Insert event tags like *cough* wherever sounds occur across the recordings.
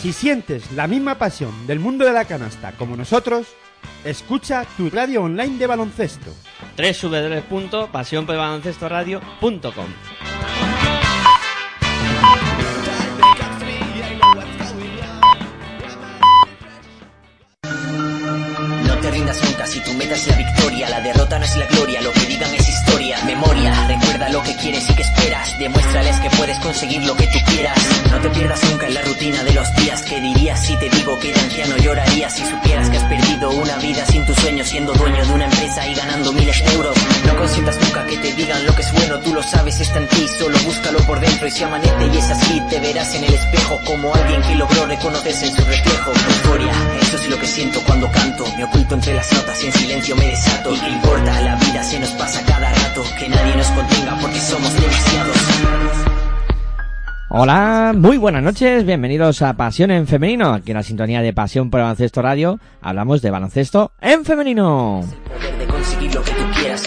Si sientes la misma pasión del mundo de la canasta como nosotros, escucha tu radio online de baloncesto. www.pasionpelbaloncestoradio.com No te rindas nunca si tu meta es la victoria. La derrota no es la gloria, lo que digan es historia. Memoria, recuerda lo que quieres y que esperas. Demuéstrales que puedes conseguir lo que tú quieras. No te pierdas nunca en la rutina de los días. que dirías si te digo que de anciano llorarías si supieras que has perdido una vida sin tu sueño, siendo dueño de una empresa y ganando miles de euros? No consientas nunca que te digan lo que es bueno, tú lo sabes, está en ti, solo búscalo por dentro y si amanece y es así, te verás en el espejo como alguien que logró reconocerse en su reflejo. Euforia, eso es lo que siento cuando canto, me oculto entre las notas y en silencio me desato. ¿Y qué importa? La vida se nos pasa cada rato, que nadie nos contenga porque somos demasiados. Hola, muy buenas noches, bienvenidos a Pasión en Femenino. Aquí en la sintonía de Pasión por Baloncesto Radio hablamos de baloncesto en femenino.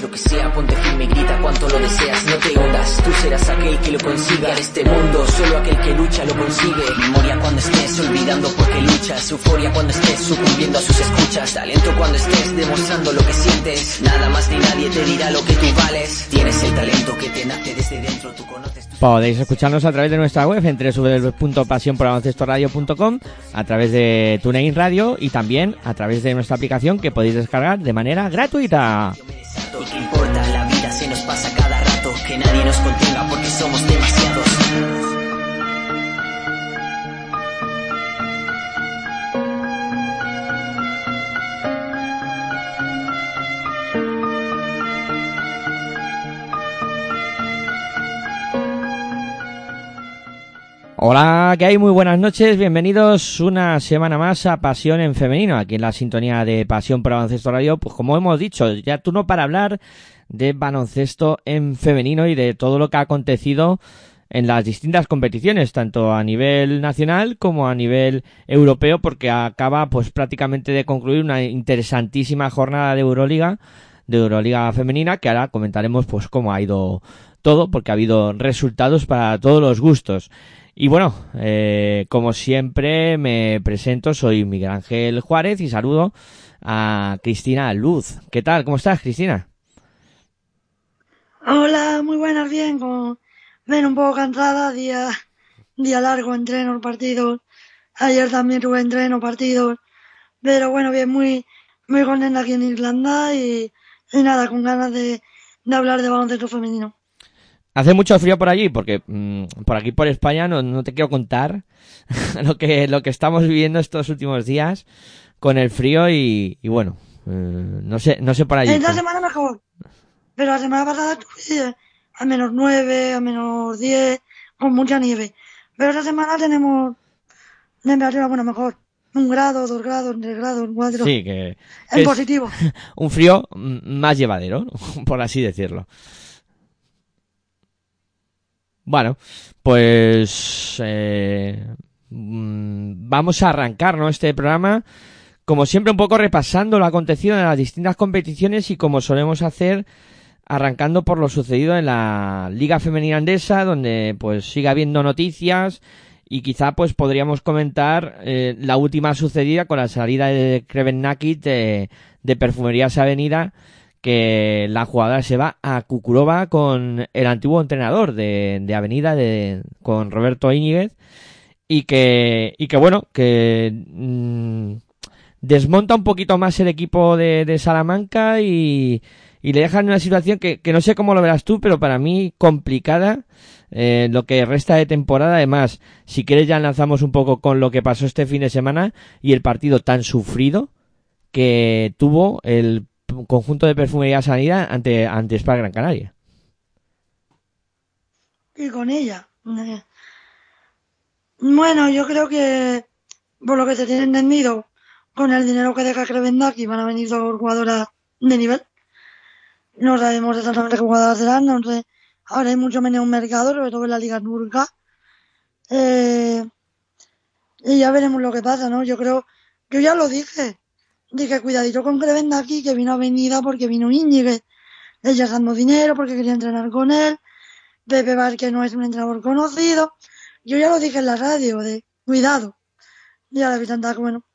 Lo que sea, ponte firme y grita cuanto lo deseas, no te hundas, tú serás aquel que lo consiga. En este mundo, solo aquel que lucha lo consigue, memoria cuando estés olvidando porque luchas, euforia cuando estés sucumbiendo a sus escuchas, talento cuando estés demostrando lo que sientes, nada más ni nadie te dirá lo que tú vales, tienes el talento que te nace desde dentro, tú conoces Podéis escucharnos a través de nuestra web en www.pasionporbaloncestoradio.com, a través de TuneIn Radio y también a través de nuestra aplicación que podéis descargar de manera gratuita. ¿Y qué importa? La vida se nos pasa cada rato, que nadie nos contenga porque somos Hola, ¿qué hay? Muy buenas noches, bienvenidos una semana más a Pasión en Femenino, aquí en la sintonía de Pasión por Baloncesto Radio. Pues como hemos dicho, ya turno para hablar de baloncesto en femenino y de todo lo que ha acontecido en las distintas competiciones, tanto a nivel nacional como a nivel europeo, porque acaba pues prácticamente de concluir una interesantísima jornada de Euroliga, de Euroliga femenina, que ahora comentaremos pues cómo ha ido todo, porque ha habido resultados para todos los gustos. Y bueno, eh, como siempre me presento, soy Miguel Ángel Juárez y saludo a Cristina Luz. ¿Qué tal? ¿Cómo estás, Cristina? Hola, muy buenas, bien, como ven un poco cansada, día, día largo, entreno, partidos. Ayer también tuve entreno, partidos. Pero bueno, bien, muy, muy contenta aquí en Irlanda y, y nada, con ganas de, de hablar de baloncesto femenino. Hace mucho frío por allí, porque mm, por aquí por España no, no te quiero contar *laughs* lo que, lo que estamos viviendo estos últimos días con el frío y, y bueno, eh, no sé, no sé por allí. Esta cómo- semana mejor. Pero la semana pasada tuve a menos 9, a menos 10, con mucha nieve. Pero esta semana tenemos temperatura, bueno, mejor. Un grado, dos grados, tres grados, cuatro. Sí, que en es positivo. *laughs* un frío mm, más llevadero, *laughs* por así decirlo. Bueno, pues eh, mm, vamos a arrancar ¿no? este programa, como siempre un poco repasando lo acontecido en las distintas competiciones y como solemos hacer, arrancando por lo sucedido en la Liga Femenina Andesa, donde pues sigue habiendo noticias y quizá pues podríamos comentar eh, la última sucedida con la salida de Kreven Nakit de, de Perfumerías Avenida que la jugadora se va a Kukurova con el antiguo entrenador de, de Avenida, de, con Roberto Íñiguez, y que, y que bueno, que mm, desmonta un poquito más el equipo de, de Salamanca y, y le deja en una situación que, que no sé cómo lo verás tú, pero para mí complicada eh, lo que resta de temporada. Además, si quieres ya lanzamos un poco con lo que pasó este fin de semana y el partido tan sufrido que tuvo el conjunto de perfumería sanidad ante, ante Spa Gran Canaria. y con ella. Bueno, yo creo que por lo que se tiene entendido, con el dinero que deja Krevendaki van a venir dos jugadoras de nivel. No sabemos exactamente qué jugadoras serán, no sé. Ahora hay mucho menos un mercado, sobre todo en la Liga Turca. Eh, y ya veremos lo que pasa, ¿no? Yo creo, yo ya lo dije. Dije, cuidadito con Krevendaki, que vino Avenida porque vino Íñiguez. Ella dando dinero porque quería entrenar con él. Pepe Vázquez no es un entrenador conocido. Yo ya lo dije en la radio, de cuidado. Y ahora Vitanta, bueno,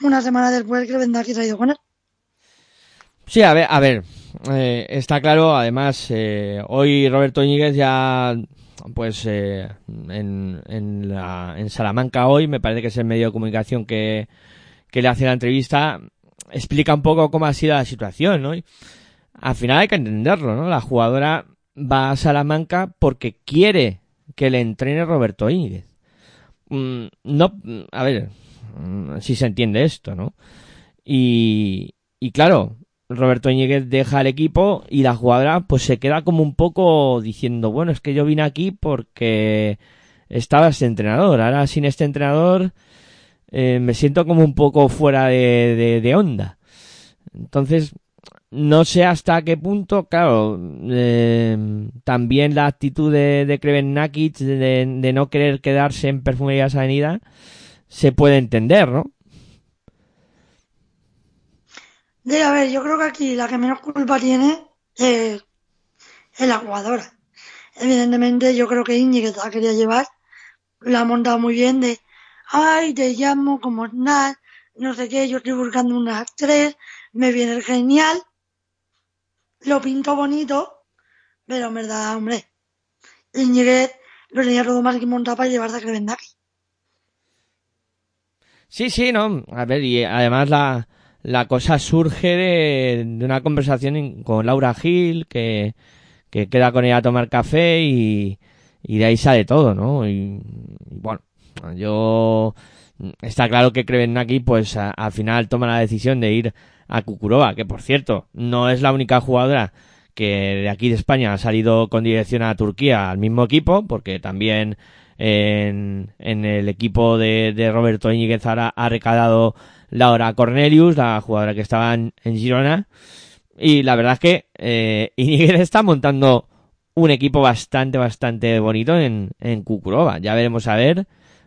una semana después que vendrá que se ha ido con él. Sí, a ver, a ver, eh, está claro, además, eh, hoy Roberto Íñiguez ya, pues, eh, en, en, la, en Salamanca hoy, me parece que es el medio de comunicación que, que le hace la entrevista, explica un poco cómo ha sido la situación, ¿no? Al final hay que entenderlo, ¿no? La jugadora va a Salamanca porque quiere que le entrene Roberto Íñiguez. Mm, no, a ver, mm, si se entiende esto, ¿no? Y, y claro, Roberto Íñiguez deja el equipo y la jugadora pues se queda como un poco diciendo, bueno, es que yo vine aquí porque estaba este entrenador, ahora sin este entrenador eh, me siento como un poco fuera de, onda. Entonces, no sé hasta qué punto, claro, eh, también la actitud de, de Kreven Nakic de, no querer quedarse en Perfumerías Avenida se puede entender, ¿no? De, a ver, yo creo que aquí la que menos culpa tiene es, es la jugadora. Evidentemente, yo creo que Íñiguez la quería llevar, la ha montado muy bien de, ay, te llamo como nada, no sé qué, yo estoy buscando unas tres, me viene genial, lo pinto bonito, pero en verdad, hombre, Íñiguez lo tenía todo más que montado para llevarse a Crevendaki. Sí, sí, no, a ver, y además la, la cosa surge de, de una conversación con Laura Gil, que, que queda con ella a tomar café y, y de ahí sale todo, ¿no? Y bueno, yo está claro que Krevenaki pues al final toma la decisión de ir a Kukurova, que por cierto, no es la única jugadora que de aquí de España ha salido con dirección a Turquía al mismo equipo, porque también en, el equipo de, Roberto Íñiguez ha, ha recadado Laura Cornelius, la jugadora que estaba en, Girona. Y la verdad es que eh, está montando un equipo bastante, bastante bonito en, en Kukurova. Ya veremos a ver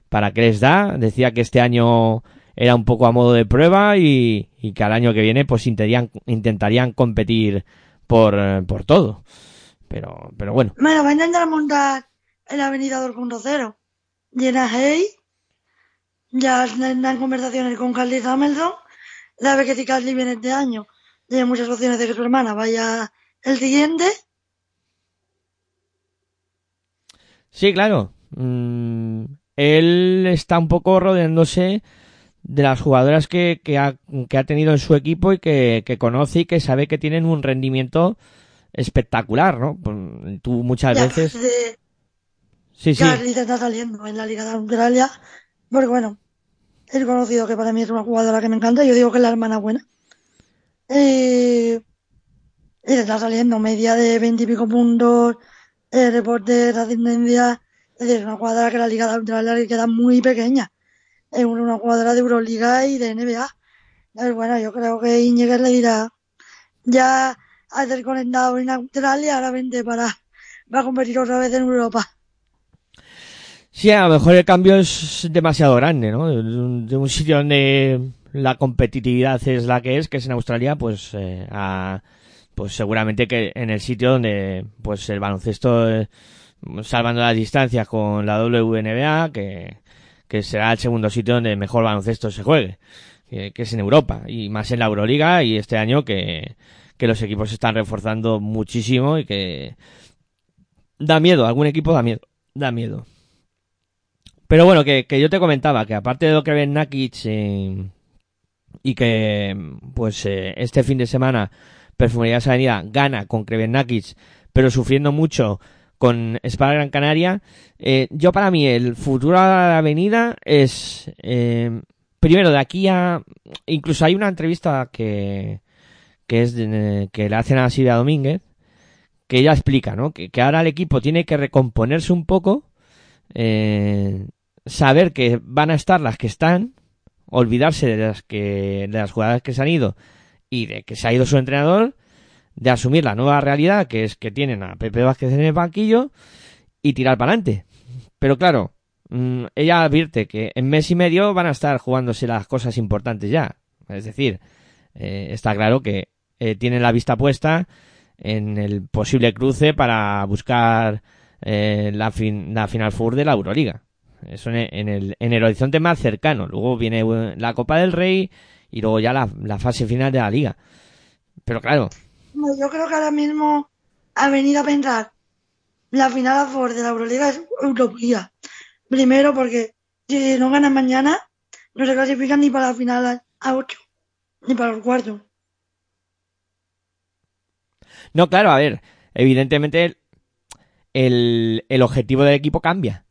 para qué les da. Decía que este año era un poco a modo de prueba y, y que al año que viene pues intentarían, intentarían competir por, por todo. Pero, pero bueno. Bueno, va a intentar montar en la avenida 2.0. Llena Hey, ya están conversaciones con Carly Samuelson. La vez que si Carly viene este año, tiene muchas opciones de que su hermana vaya el siguiente. Sí, claro. Mm, él está un poco rodeándose de las jugadoras que, que, ha, que ha tenido en su equipo y que, que, conoce y que sabe que tienen un rendimiento espectacular, ¿no? Pues, tú muchas ya, veces... De, sí, sí. Carly se está saliendo en la Liga de Australia. Porque bueno, he conocido que para mí es una jugadora que me encanta. Yo digo que es la hermana buena. Eh, y está saliendo media de veintipico puntos, eh, reporte de ascendencia. Es decir, una jugadora que la Liga de queda muy pequeña. Es una jugadora de Euroliga y de NBA. Entonces, bueno, yo creo que Íñiguez le dirá, ya has desconectado en Australia, ahora vente para, para competir otra vez en Europa. Sí, a lo mejor el cambio es demasiado grande, ¿no? De un sitio donde la competitividad es la que es, que es en Australia, pues eh, a, pues seguramente que en el sitio donde pues el baloncesto eh, salvando las distancias con la WNBA, que, que será el segundo sitio donde mejor baloncesto se juegue, que, es en Europa y más en la Euroliga y este año que, que los equipos se están reforzando muchísimo y que da miedo, algún equipo da miedo, da miedo. Pero bueno, que, que yo te comentaba que aparte de lo que ven Nakic eh, y que pues eh, este fin de semana Perfumerías Avenida gana con Kreven Nakic, pero sufriendo mucho con Espada Gran Canaria, eh, yo para mí el futuro de la avenida es eh, primero de aquí a incluso hay una entrevista que que es de, que le hacen a Silvia Domínguez que ella explica, ¿no? Que, ahora el equipo tiene que recomponerse un poco eh, saber que van a estar las que están, olvidarse de las que, de las jugadoras que se han ido y de que se ha ido su entrenador, de asumir la nueva realidad que es que tienen a Pepe Vázquez en el banquillo y tirar para adelante. Pero claro, mmm, ella advierte que en mes y medio van a estar jugándose las cosas importantes ya. Es decir, eh, está claro que eh, tienen la vista puesta en el posible cruce para buscar eh, la, fin, la Final Four de la Euroliga. Eso en, el, en el horizonte más cercano. Luego viene la Copa del Rey y luego ya la, fase final de la liga. Pero claro, Yo creo que ahora mismo ha venido a pensar la final a favor de la Euroliga es utopía. Primero porque si no ganan mañana, no se clasifican ni para la final a- a 8, ni para los cuartos. No, claro, a ver, evidentemente el, el, el objetivo del equipo cambia.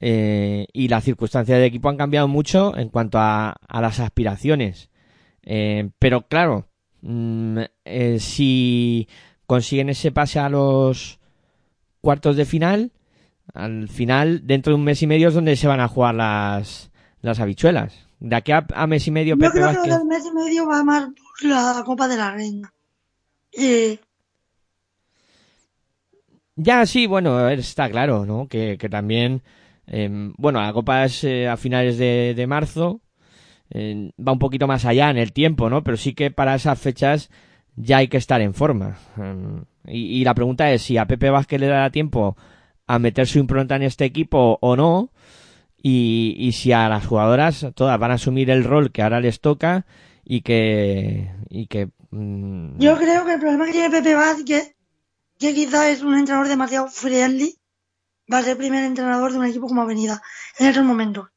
Eh, y las circunstancias del equipo han cambiado mucho en cuanto a, a las aspiraciones. Eh, pero claro, mm, eh, si consiguen ese pase a los cuartos de final, al final, dentro de un mes y medio es donde se van a jugar las, las habichuelas. De aquí a, a mes y medio, Yo Pepe creo que Vázquez- del mes y medio va más por la Copa de la Reina. Y Ya, sí, bueno, a está claro, ¿no? Que, que también, eh, bueno, la Copa es eh, a finales de, de marzo, va un poquito más allá en el tiempo, ¿no? Pero sí que para esas fechas ya hay que estar en forma. Y, la pregunta es si a Pepe Vázquez le dará tiempo a meter su impronta en este equipo o no, y, si a las jugadoras todas van a asumir el rol que ahora les toca y que, y que, mm, yo creo que el problema que tiene Pepe Vázquez, que quizás es un entrenador demasiado friendly, va a ser primer entrenador de un equipo como Avenida en estos momentos.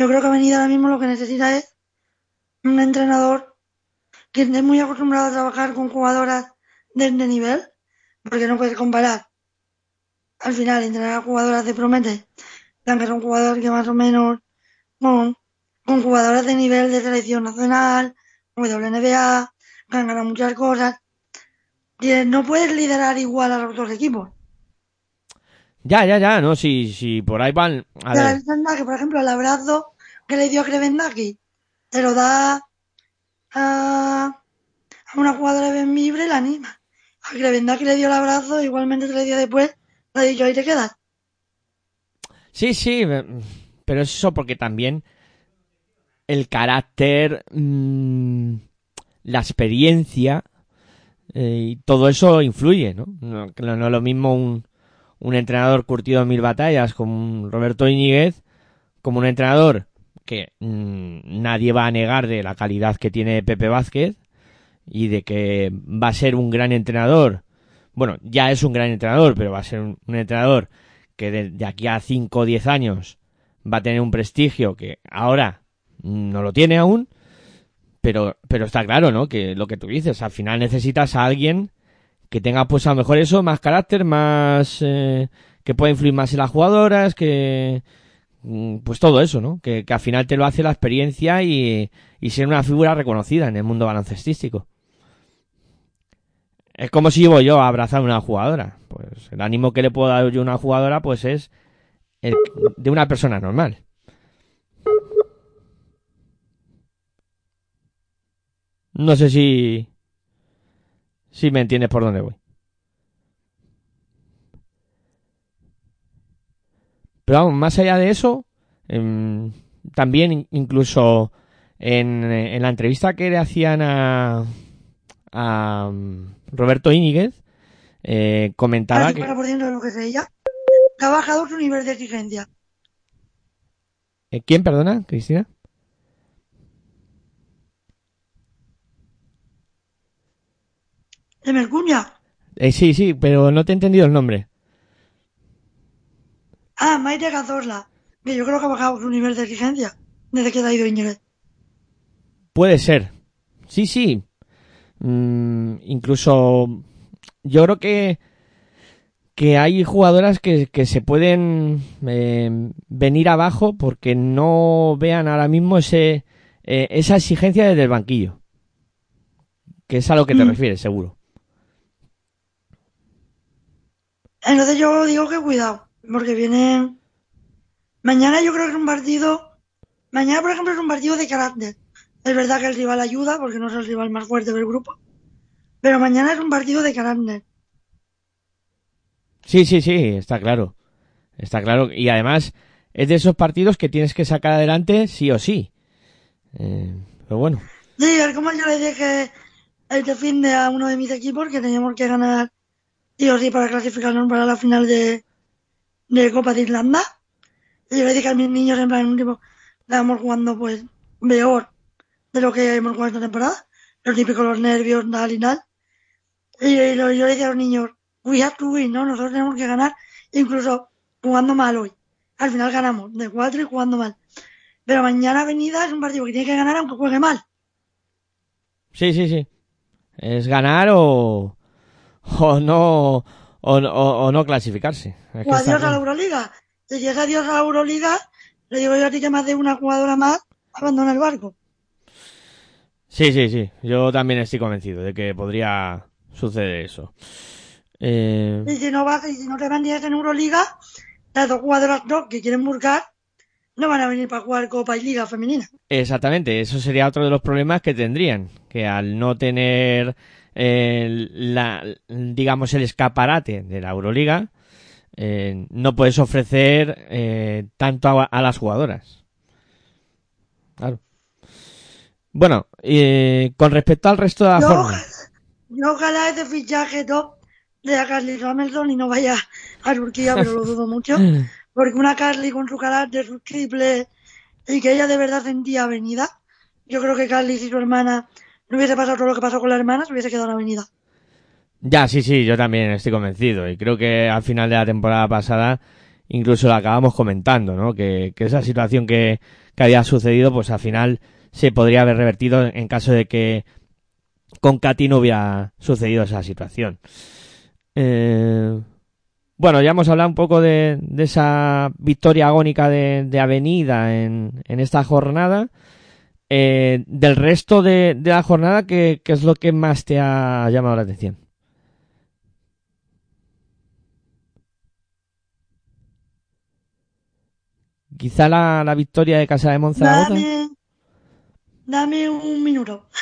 Yo creo que Avenida ahora mismo lo que necesita es un entrenador que esté muy acostumbrado a trabajar con jugadoras de este nivel, porque no puedes comparar. Al final, entrenar a jugadoras de promete, que son jugadores que más o menos con, con jugadoras de nivel de selección nacional, WNBA, que han ganado muchas cosas. Y no puedes liderar igual a los otros equipos. Ya, ya, ya, no, si, si por ahí van, a la ver. por ejemplo, el abrazo que le dio a Krevendaki se lo da a, a una jugadora de Benvibre y la anima. A Krevendaki le dio el abrazo, igualmente tres días después le dicho ahí te quedas. Sí, sí, pero es eso porque también el carácter, mm, la experiencia eh, y todo eso influye, ¿no? No no es lo mismo un, un entrenador curtido en mil batallas como Roberto Iñiguez, como un entrenador que mm, nadie va a negar de la calidad que tiene Pepe Vázquez y de que va a ser un gran entrenador. Bueno, ya es un gran entrenador, pero va a ser un, entrenador que de, aquí a 5 o 10 años va a tener un prestigio que ahora no lo tiene aún, pero, pero está claro, ¿no? Que lo que tú dices, al final necesitas a alguien que tenga pues a lo mejor eso, más carácter, más... eh, que pueda influir más en las jugadoras, que... mm, Pues todo eso, ¿no? Que, al final te lo hace la experiencia y, ser una figura reconocida en el mundo baloncestístico. Es como si llevo yo a abrazar a una jugadora. Pues el ánimo que le puedo dar yo a una jugadora, pues es de una persona normal. No sé si. Si me entiendes por dónde voy. Pero vamos, más allá de eso, em, también in- incluso en, en la entrevista que le hacían a, a um, Roberto Íñiguez, eh, comentaba que... 50% de lo que sé ella, bajado su nivel de exigencia. ¿Eh, ¿Quién, perdona, Cristina? ¿Se me escucha? Eh, sí, sí, pero no te he entendido el nombre. Ah, Maite Cazorla, que yo creo que ha bajado su nivel de exigencia desde que ha ido Íñiguez. Puede ser. Sí, sí. Mm, incluso yo creo que que hay jugadoras que, que se pueden eh, venir abajo porque no vean ahora mismo ese eh, esa exigencia desde el banquillo. Que es a lo que te Mm. refieres, seguro. Entonces yo digo que cuidado, porque viene... Mañana yo creo que es un partido... Mañana, por ejemplo, es un partido de carácter. Es verdad que el rival ayuda, porque no es el rival más fuerte del grupo. Pero mañana es un partido de carácter. Sí, sí, sí, está claro. Está claro. Y además es de esos partidos que tienes que sacar adelante sí o sí. Eh, pero bueno. Sí, como yo le dije este fin de a uno de mis equipos que teníamos que ganar sí o sí para clasificarnos para la final de, de Copa de Irlanda. Y yo le dije a mis niños, en plan, tipo, estábamos jugando, pues, peor de lo que hemos jugado esta temporada. Lo típico, los nervios, tal y tal. Y, y yo le decía a los niños, we have to win, ¿no? Nosotros tenemos que ganar, incluso jugando mal hoy. Al final ganamos, de cuatro y jugando mal. Pero mañana Avenida es un partido que tiene que ganar aunque juegue mal. Sí, sí, sí. Es ganar o, *laughs* o no, o, o- o no clasificarse. Es O adiós a la. Euroliga. Si es adiós a la Euroliga, le digo yo a ti que más de una jugadora más abandona el barco. Sí, sí, sí. Yo también estoy convencido de que podría suceder eso. Eh, Y si no vas, y si no te mantienes en Euroliga, las dos jugadoras top que quieren buscar no van a venir para jugar Copa y Liga Femenina. Exactamente, eso sería otro de los problemas que tendrían, que al no tener eh, la, digamos el escaparate de la Euroliga, eh, no puedes ofrecer eh, tanto a, a las jugadoras. Claro. Bueno, con respecto al resto de la Yo, jornada, yo ojalá ese fichaje top de a Carly Samuelson y no vaya a Turquía, pero lo dudo mucho. *laughs* Porque una Carly con su carácter, sus triples y que ella de verdad sentía avenida. Yo creo que Carly, si su hermana no hubiese pasado todo lo que pasó con la hermana, se hubiese quedado en avenida. Ya, sí, sí, yo también estoy convencido. Y creo que al final de la temporada pasada incluso lo acabamos comentando, ¿no? Que, que esa situación que, que había sucedido, pues al final se podría haber revertido en caso de que con Katy no hubiera sucedido esa situación. Eh, bueno, ya hemos hablado un poco de, de esa victoria agónica de, de Avenida en, en esta jornada. Eh, del resto de, de la jornada, ¿qué, ¿qué es lo que más te ha llamado la atención? Quizá la, la victoria de Casa de Monzaragoza. Dame, dame un minuto. *laughs*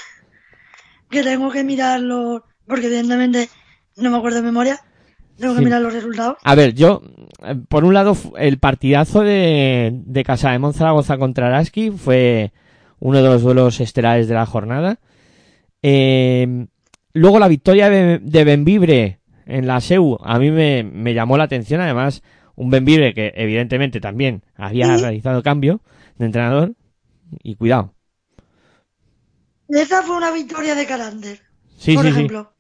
Que tengo que mirarlo, porque evidentemente no me acuerdo de memoria. Tengo que mirar los resultados. A ver, yo, eh, por un lado, el partidazo de, de Casa de Monzaragoza contra Araski fue uno de los duelos estelares de la jornada. Eh, luego la victoria de, de Benvibre en la SEU a mí me, me llamó la atención. Además, un Benvibre que evidentemente también había Sí. realizado cambio de entrenador. Y cuidado. Esa fue una victoria de carácter, Sí, por sí, sí. ejemplo.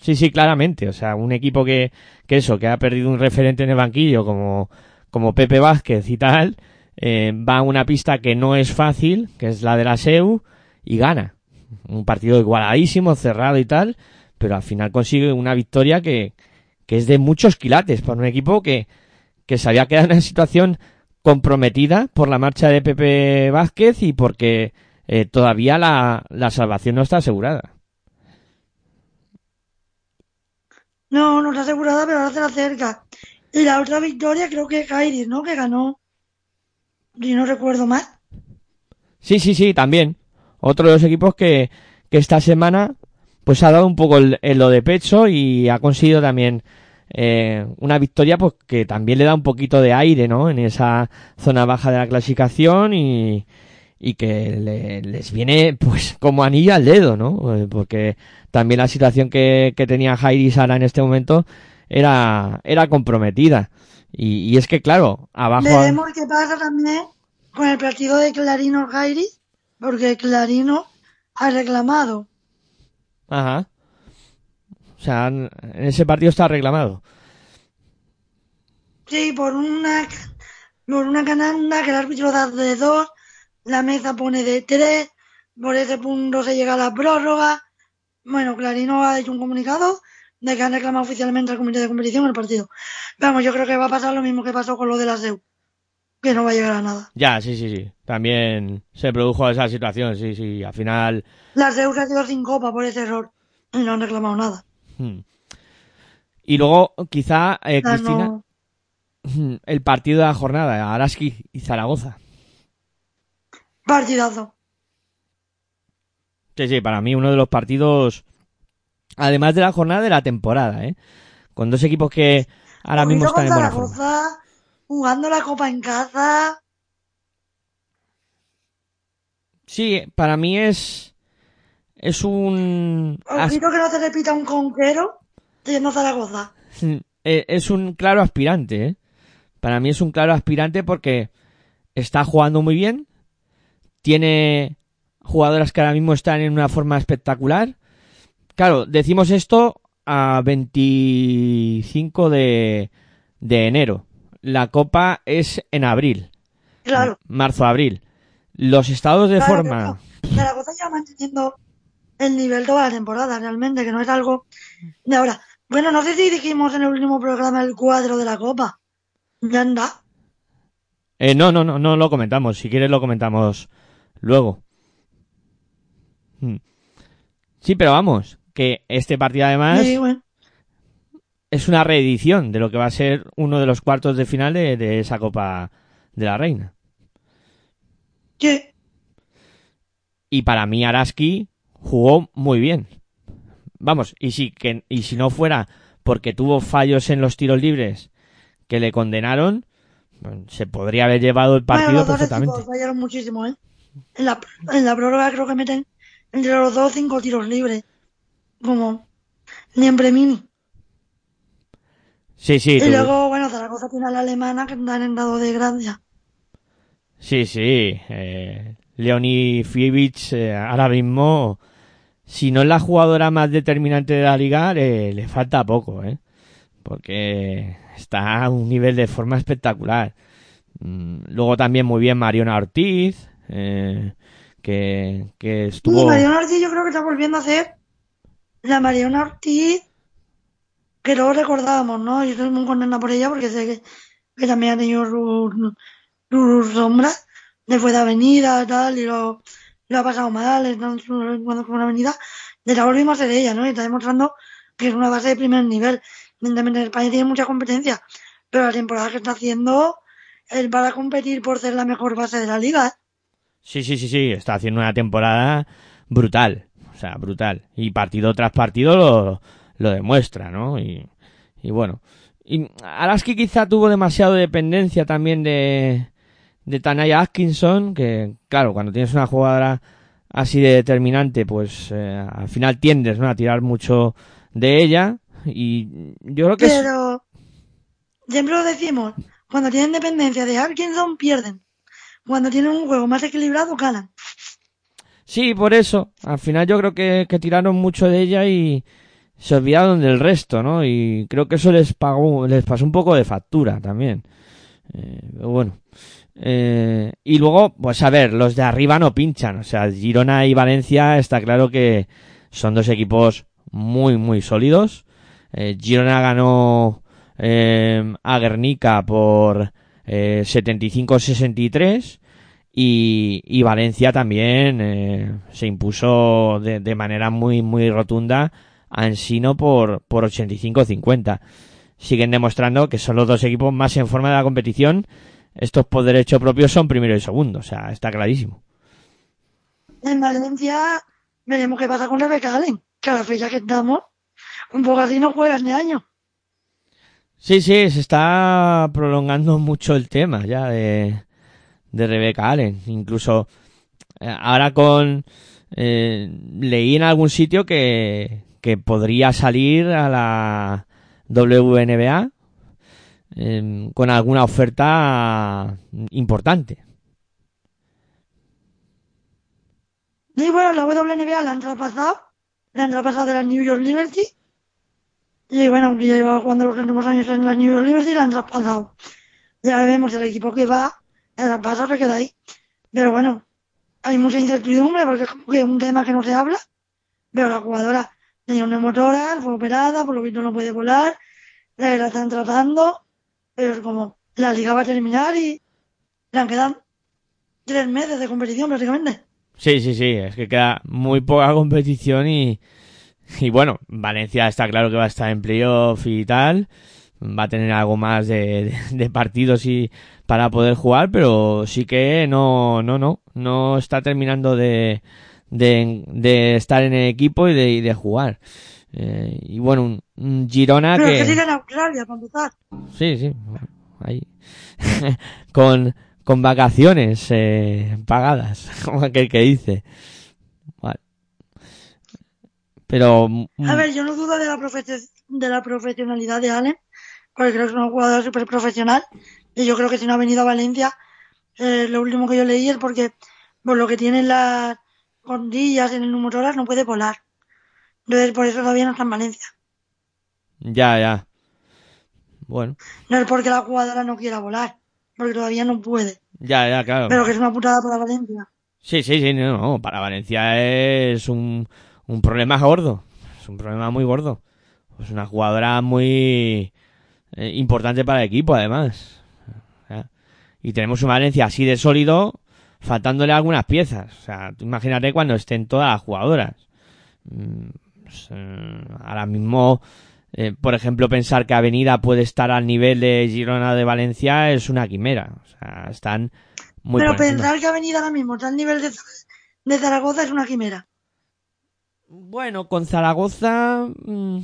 Sí, sí, claramente. O sea, un equipo que, que eso, que ha perdido un referente en el banquillo como, como Pepe Vázquez y tal, eh, va a una pista que no es fácil, que es la de la SEU, y gana. Un partido igualadísimo, cerrado y tal, pero al final consigue una victoria que, que es de muchos quilates para un equipo que, que se había quedado en una situación comprometida por la marcha de Pepe Vázquez y porque eh, todavía la, la salvación no está asegurada. No, no está asegurada, pero ahora se la acerca. Y la otra victoria creo que es Kairis, ¿no? Que ganó, si no recuerdo mal. Sí, sí, sí, también. Otro de los equipos que, que esta semana pues ha dado un poco el, lo de pecho y ha conseguido también eh, una victoria pues que también le da un poquito de aire, ¿no? En esa zona baja de la clasificación y, y que le- les viene pues como anillo al dedo, ¿no? Eh, Porque también la situación que, que tenía Jairi Sara en este momento era, era comprometida. Y, y es que claro, abajo... Veremos qué pasa también con el partido de Clarino Jairi, porque Clarino ha reclamado. Ajá. O sea, en ese partido está reclamado. Sí, por una, por una canasta que el árbitro da de dos, la mesa pone de tres, por ese punto se llega a la prórroga. Bueno, Clarino ha hecho un comunicado de que han reclamado oficialmente al comité de competición el partido. Vamos, yo creo que va a pasar lo mismo que pasó con lo de la SEU, que no va a llegar a nada. Ya, sí, sí, sí. También se produjo esa situación, sí, sí. Al final. La SEU se ha quedado sin copa por ese error y no han reclamado nada. hmm. Y luego, quizá, eh, sea, Cristina, no- *laughs* el partido de la jornada, Araski y Zaragoza. Partidazo. Sí, sí, para mí uno de los partidos, además de la jornada de la temporada, ¿eh? Con dos equipos que ahora mismo están en buena forma. Zaragoza, jugando la copa en casa. Sí, para mí es. Es un. que no se repita un conquero yendo a Zaragoza. *laughs* eh, es un claro aspirante, ¿eh? para mí es un claro aspirante porque está jugando muy bien, tiene jugadoras que ahora mismo están en una forma espectacular. Claro, decimos esto a 25 de, de enero. La copa es en abril. Claro. Marzo-abril. Los estados de Claro, forma. pero Zaragoza ya manteniendo el nivel toda la temporada, realmente, que no es algo de ahora. Bueno, no sé si dijimos en el último programa el cuadro de la Copa. Ya anda. Eh, no, no, no, no lo comentamos. Si quieres lo comentamos luego. Mm. Sí, pero vamos, que este partido además Sí, bueno. es una reedición de lo que va a ser uno de los cuartos de final de, de esa Copa de la Reina. Sí. Y para mí Araski jugó muy bien. Vamos, y si, que, y si no fuera porque tuvo fallos en los tiros libres que le condenaron, se podría haber llevado el Bueno, partido los dos perfectamente. fallaron muchísimo, ¿eh? En la, en la prórroga creo que meten entre los dos cinco tiros libres. Como ni en Premini. Sí, sí, Y tú- luego, bueno, Zaragoza tiene a la alemana que están en dado de gracia. sí, sí. Eh, Leonie Fievich eh, ahora mismo, si no es la jugadora más determinante de la liga, le, le falta poco, ¿eh? Porque está a un nivel de forma espectacular. Mm, Luego también muy bien Mariona Ortiz, eh, que, que Y estuvo... Mariona Ortiz yo creo que está volviendo a hacer la Mariona Ortiz que luego recordábamos, ¿no? Yo estoy muy contenta por ella porque sé que, que también ha tenido sus sus sombras después de avenida tal y lo, ha pasado mal su- cuando fue una avenida de la volvimos a ser ella, ¿no? Y está demostrando que es una base de primer nivel. Evidentemente en España tiene mucha competencia, pero la temporada que está haciendo es para competir por ser la mejor base de la liga. ¿eh? Sí, sí, sí, sí, está haciendo una temporada brutal, brutal. Y partido tras partido lo, lo demuestra, ¿no? Y, y bueno, y Araski quizá tuvo demasiado dependencia también de, de Tanaya Atkinson, que claro, cuando tienes una jugadora así de determinante, pues eh, al final tiendes a tirar mucho de ella. Y yo creo que siempre lo decimos, cuando tienen dependencia de Atkinson pierden. Cuando tienen un juego más equilibrado ganan. Sí, por eso. Al final yo creo que, tiraron mucho de ella y se olvidaron del resto, ¿no? Y creo que eso les pagó, les pasó un poco de factura también. Eh, bueno. Eh, y luego, pues a ver, los de arriba no pinchan. O sea, Girona y Valencia está claro que son dos equipos muy, muy sólidos. Eh, Girona ganó eh, a Guernica por eh, 75-63 y, y Valencia también eh, se impuso de, de manera muy, muy rotunda a Ensino por, por 85-50. Siguen demostrando que son los dos equipos más en forma de la competición. Estos por derecho propio son primero y segundo, o sea, está clarísimo. En Valencia veremos qué pasa con Rebeca Allen, que a la fecha que estamos, un poco así no juega este año. Sí, sí, se está prolongando mucho el tema ya de, de Rebecca Allen. Incluso eh, ahora con... eh, leí en algún sitio que, que podría salir a la WNBA eh, con alguna oferta importante. Y bueno, la WNBA la han traspasado, la han traspasado de la New York Liberty. Y bueno, aunque ya lleva jugando los últimos años en la New York Liberty, la han traspasado. Ya vemos el equipo que va, el traspaso se queda ahí. Pero bueno, hay mucha incertidumbre porque es como que un tema que no se habla. Pero la jugadora tenía una motora, fue operada, por lo visto no puede volar, la, la están tratando, pero es como la liga va a terminar y le han quedado tres meses de competición prácticamente. Sí, sí, sí, es que queda muy poca competición y, y bueno, Valencia está claro que va a estar en playoff y tal, va a tener algo más de, de, de partidos y para poder jugar, pero sí que no, no, no, no está terminando de, de, de estar en el equipo y de, y de jugar. Eh, y bueno, un, un Girona Pero que... que siga en Australia, para empezar. Sí, sí, ahí. *laughs* con, con vacaciones eh, pagadas, *laughs* como aquel que dice. Vale. Pero... mm, A ver, yo no dudo de la, profe- de la profesionalidad de Allen, porque creo que es una jugadora súper profesional, Y yo creo que si no ha venido a Valencia, eh, lo último que yo leí es porque por lo que tienen las condillas en el número horas no puede volar. Entonces por eso todavía no está en Valencia. Ya, ya. Bueno, No es porque la jugadora no quiera volar, porque todavía no puede. ya, ya, claro. Pero que es una putada para Valencia. Sí, sí, sí, no, no, para Valencia es un, un problema gordo, es un problema muy gordo. Es una jugadora muy eh, importante para el equipo, además. O sea, Y tenemos un Valencia así de sólido, faltándole algunas piezas. O sea, tú imagínate cuando estén todas las jugadoras. Mm, pues, eh, ahora mismo, eh, por ejemplo, pensar que Avenida puede estar al nivel de Girona de Valencia es una quimera. O sea, están muy Pero pensar que Avenida ahora mismo está al nivel de, de Zaragoza es una quimera. Bueno, con Zaragoza, mm,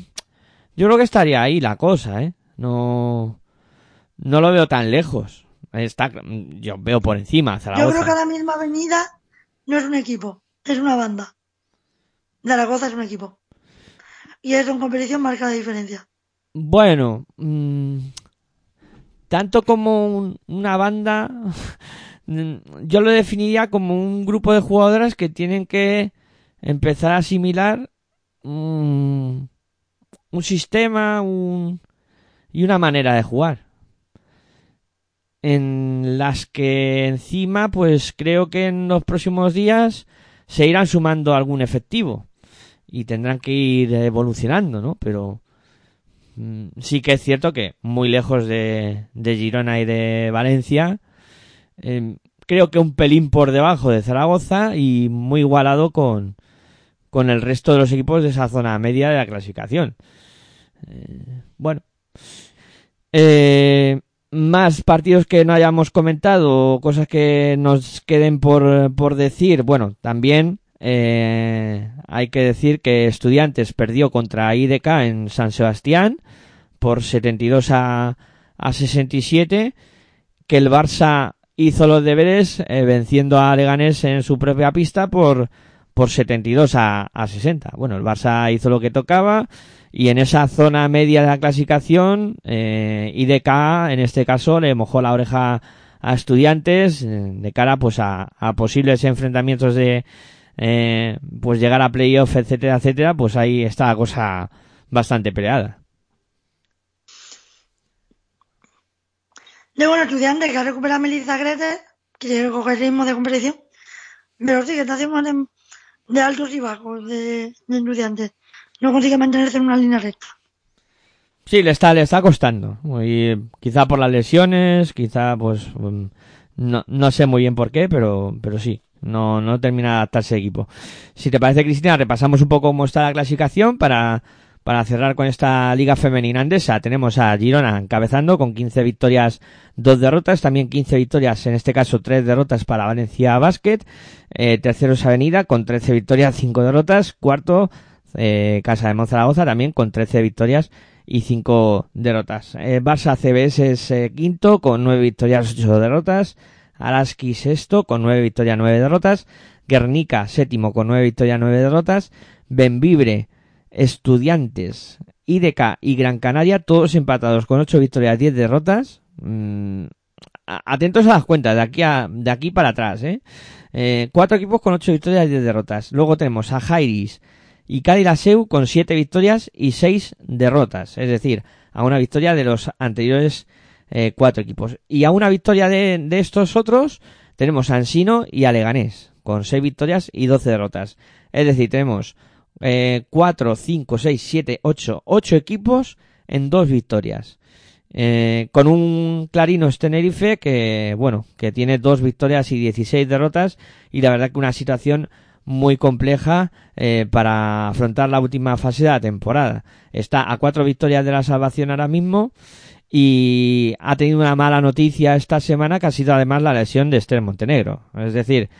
yo creo que estaría ahí la cosa, ¿eh? No, no lo veo tan lejos. Está, yo veo por encima a Yo Zaragoza. creo que ahora mismo Avenida no es un equipo, es una banda. Zaragoza es un equipo. Y eso en competición marca la diferencia. Bueno, mm, tanto como un- una banda, *laughs* yo lo definiría como un grupo de jugadoras que tienen que empezar a asimilar mm, un sistema un, y una manera de jugar. En las que encima, pues creo que en los próximos días se irán sumando algún efectivo y tendrán que ir evolucionando, ¿no? Pero Mm, sí que es cierto que muy lejos de, de Girona y de Valencia, eh, creo que un pelín por debajo de Zaragoza y muy igualado con, con el resto de los equipos de esa zona media de la clasificación. Eh, bueno. Eh, más partidos que no hayamos comentado, o cosas que nos queden por, por decir. Bueno, también eh, hay que decir que Estudiantes perdió contra IDK en San Sebastián por 72 a, a 67. Que el Barça hizo los deberes eh, venciendo a Leganés en su propia pista por, por 72 a, a 60. Bueno, el Barça hizo lo que tocaba y en esa zona media de la clasificación, eh, IDK en este caso le mojó la oreja a estudiantes eh, de cara pues a, posibles enfrentamientos de eh, pues llegar a playoff, etcétera, etcétera, pues ahí está la cosa bastante peleada. De bueno, estudiante que ha recuperado Melissa Grete, quiere coger ritmo de competición, pero sí que está haciendo de, altos y bajos de, de estudiantes. No consigue mantenerse en una línea recta. Sí, le está, le está costando. Y quizá por las lesiones, quizá pues mm, no, no sé muy bien por qué, pero, pero sí. No, no termina de adaptarse el equipo. Si te parece, Cristina, repasamos un poco cómo está la clasificación para, para cerrar con esta liga femenina andesa. Tenemos a Girona encabezando con 15 victorias, 2 derrotas. También 15 victorias, en este caso 3 derrotas para Valencia Basket. Eh, tercero es Avenida con 13 victorias, 5 derrotas. Cuarto, eh, Casa de Monzaragoza también con 13 victorias y 5 derrotas. Eh, Barça CBS es eh, quinto con 9 victorias, 8 derrotas. Araski sexto con 9 victorias, 9 derrotas. Guernica séptimo con 9 victorias, 9 derrotas. Benvibre, Estudiantes, IDK y Gran Canaria todos empatados con 8 victorias, 10 derrotas. Mm, atentos a las cuentas de aquí a, de aquí para atrás, ¿eh? Eh, cuatro equipos con 8 victorias y 10 derrotas. Luego tenemos a Jairis y Cádiz-Laseu con 7 victorias y 6 derrotas. Es decir, a una victoria de los anteriores eh, cuatro equipos. Y a una victoria de, de estos otros tenemos a Ansino y a Leganés con 6 victorias y 12 derrotas. Es decir, tenemos eh, 4, 5, 6, 7, 8, 8 equipos en dos victorias. Eh, con un Clarinos Tenerife que, bueno, que tiene dos victorias y 16 derrotas y la verdad que una situación muy compleja eh, para afrontar la última fase de la temporada. Está a cuatro victorias de la salvación ahora mismo y ha tenido una mala noticia esta semana que ha sido además la lesión de Esther Montenegro. Es decir,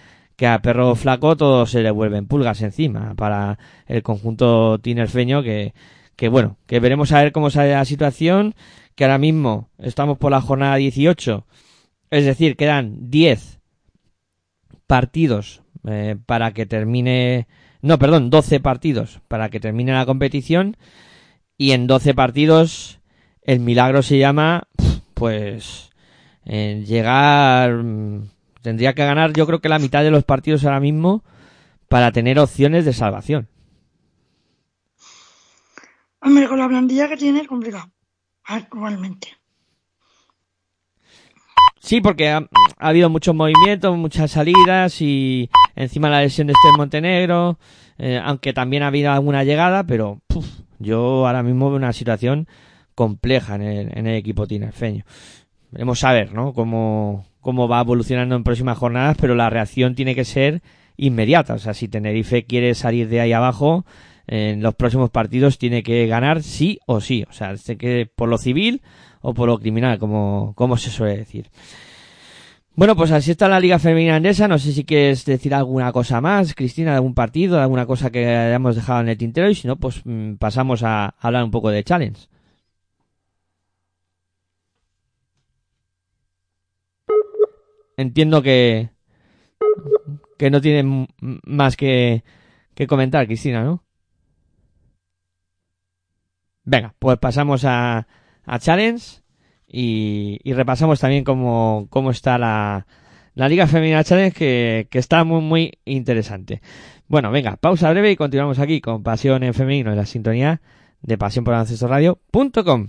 que a perro flaco todo se le vuelven pulgas encima para el conjunto tinerfeño que, que bueno, que veremos a ver cómo sale la situación, que ahora mismo estamos por la jornada 18, es decir, quedan 10 partidos eh, para que termine, no, perdón, 12 partidos para que termine la competición y en 12 partidos el milagro se llama, pues, eh, llegar, mm, tendría que ganar yo creo que la mitad de los partidos ahora mismo para tener opciones de salvación. Hombre, con la plantilla que tiene es complicado. Actualmente. Sí, porque ha, ha habido muchos movimientos, muchas salidas y encima la lesión de este Montenegro, eh, aunque también ha habido alguna llegada, pero puf, yo ahora mismo veo una situación compleja en el, en el equipo tinerfeño. Veremos a ver, ¿no? Cómo, cómo va evolucionando en próximas jornadas, pero la reacción tiene que ser inmediata. O sea, si Tenerife quiere salir de ahí abajo, en los próximos partidos tiene que ganar sí o sí. O sea, que por lo civil o por lo criminal, como, como se suele decir. Bueno, pues así está la Liga Femenina Andesa. No sé si quieres decir alguna cosa más, Cristina, de algún partido, de alguna cosa que hayamos dejado en el tintero. Y si no, pues mm, pasamos a hablar un poco de Challenge. Entiendo que, que no tiene m- más que, que comentar, Cristina, ¿no? Venga, pues pasamos a, a Challenge y, y repasamos también cómo, cómo está la, la Liga Femenina Challenge que, que está muy, muy interesante. Bueno, venga, pausa breve y continuamos aquí con Pasión en Femenino en la sintonía de Pasión por Radio.com.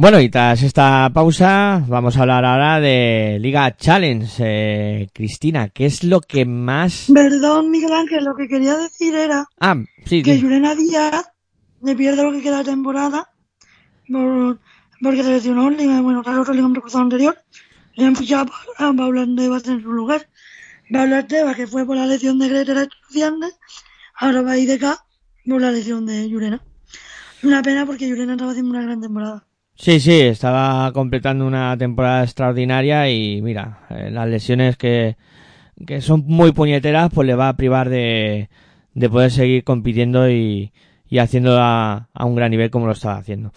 Bueno, y tras esta pausa, vamos a hablar ahora de Liga Challenge. Eh, Cristina, ¿qué es lo que más... Perdón, Miguel Ángel, lo que quería decir era Ah, sí, que sí. Juliana Díaz le pierde lo que queda de temporada por, porque se lesionó, liga- bueno, tras otro ligamento cruzado anterior, le han fichado a Paula Andevas en su lugar. Paula Esteva, que fue por la lesión de Greta, era estudiante, ahora va a IDK por la lesión de Llurena. Una pena porque Llurena estaba haciendo una gran temporada. Sí, sí, estaba completando una temporada extraordinaria y mira, eh, las lesiones que, que son muy puñeteras pues le va a privar de, de poder seguir compitiendo y, y haciéndolo a, a un gran nivel como lo estaba haciendo.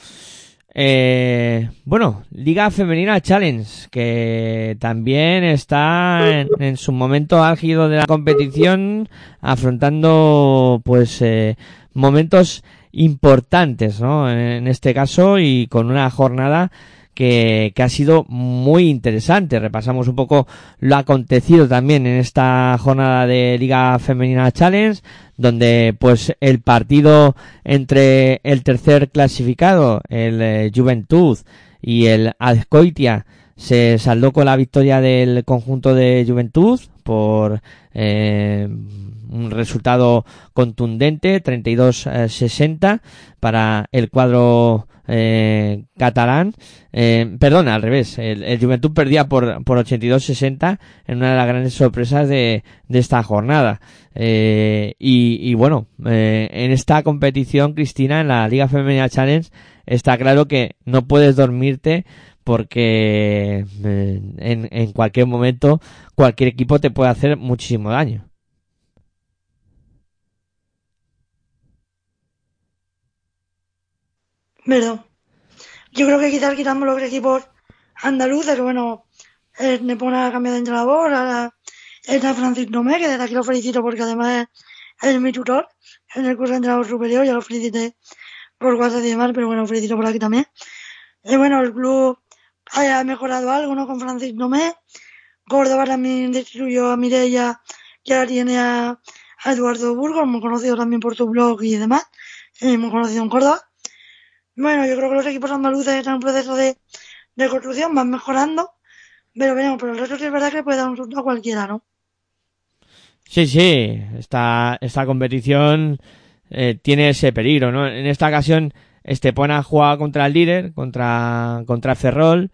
Eh, bueno, Liga Femenina Challenge, que también está en, en su momento álgido de la competición, afrontando pues eh, momentos importantes, ¿no? En este caso y con una jornada que, que ha sido muy interesante. Repasamos un poco lo acontecido también en esta jornada de Liga Femenina Challenge, donde pues el partido entre el tercer clasificado, el eh, Juventud y el Azcoitia se saldó con la victoria del conjunto de Juventud por eh, un resultado contundente, 32-60 para el cuadro eh, catalán. Eh, perdón, al revés, el, el Juventud perdía por, por 82-60 en una de las grandes sorpresas de, de esta jornada. Eh, y, y bueno, eh, en esta competición, Cristina, en la Liga Femenina Challenge, está claro que no puedes dormirte porque eh, en, en cualquier momento cualquier equipo te puede hacer muchísimo daño. ¿Verdad? Yo creo que quizás quitamos los equipos andaluces, bueno, eh, Nepona ha cambiado de entrenador, ahora está Francis Nomé, que desde aquí lo felicito porque además es, mi tutor en el curso de entrenador superior, ya lo felicité por WhatsApp y demás, pero bueno, felicito por aquí también. Y bueno, el club ha mejorado algo, ¿no? Con Francis Nomé. Córdoba también destruyó a Mireia, que ahora tiene a, a Eduardo Burgos, muy conocido también por su blog y demás, y muy conocido en Córdoba. Bueno, yo creo que los equipos andaluces están en un proceso de, de construcción, van mejorando, pero veremos, pero el resto es verdad que puede dar un susto a cualquiera, ¿no? Sí, sí, esta, esta competición eh, tiene ese peligro, ¿no? En esta ocasión, Estepona jugaba contra el líder, contra, contra Ferrol,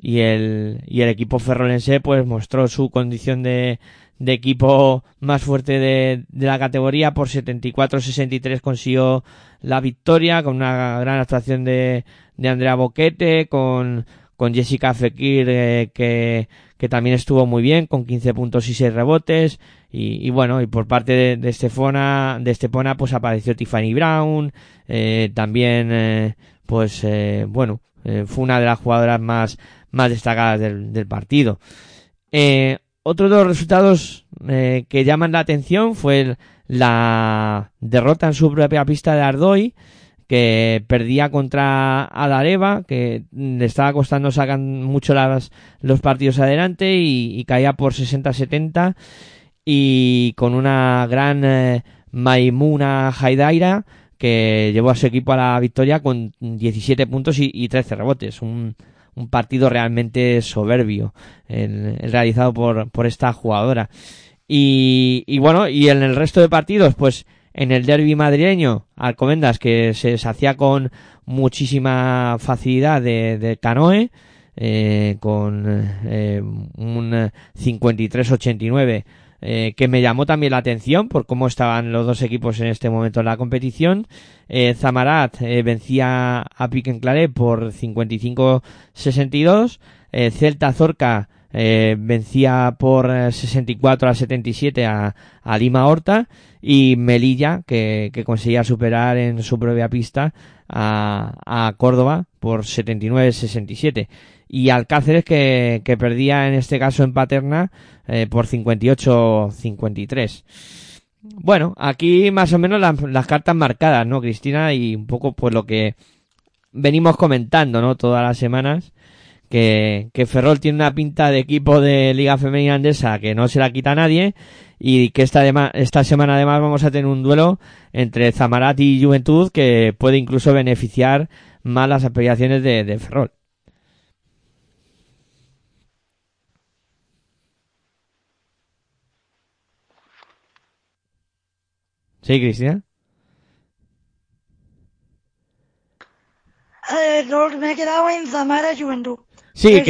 y el, y el equipo ferrolense pues mostró su condición de, de equipo más fuerte de, de la categoría. Por 74-63 consiguió la victoria con una gran actuación de, de Andrea Boquete, con, con Jessica Fekir eh, que, que también estuvo muy bien con 15 puntos y 6 rebotes. Y, y bueno y por parte de, de Estefona de Estepona pues apareció Tiffany Brown eh, también eh, pues eh, bueno eh, fue una de las jugadoras más más destacadas del, del partido eh, otro de los resultados eh, que llaman la atención fue el- la derrota en su propia pista de Ardoy, que perdía contra Adareva, que le estaba costando sacar mucho las, los partidos adelante y, caía por 60-70 y con una gran eh, Maimuna Haidaira que llevó a su equipo a la victoria con 17 puntos y, y 13 rebotes. Un, un partido realmente soberbio el, el realizado por, por esta jugadora. Y, y bueno, y en el resto de partidos, pues en el derby madrileño, Alcobendas que se deshacía con muchísima facilidad de, de Canoe, eh, con eh, un 53-89 eh, que me llamó también la atención por cómo estaban los dos equipos en este momento en la competición. Eh, Zamarat eh, vencía a Pique en Claret por 55-62. Eh, Celta Zorca eh, vencía por eh, 64 a 77 a, a Lima Horta y Melilla que, conseguía superar en su propia pista a, a Córdoba por 79-67 y Alcáceres que, que perdía en este caso en Paterna eh, por 58-53. Bueno, aquí más o menos las, las cartas marcadas, ¿no, Cristina? Y un poco pues lo que venimos comentando, ¿no? Todas las semanas. Que, que Ferrol tiene una pinta de equipo de Liga Femenina Andesa que no se la quita a nadie y que esta, esta semana además vamos a tener un duelo entre Zamarat y Juventud que puede incluso beneficiar más las aspiraciones de, de Ferrol. Sí, Cristina. Eh, no, me he quedado en Zamara Juventud. Sí,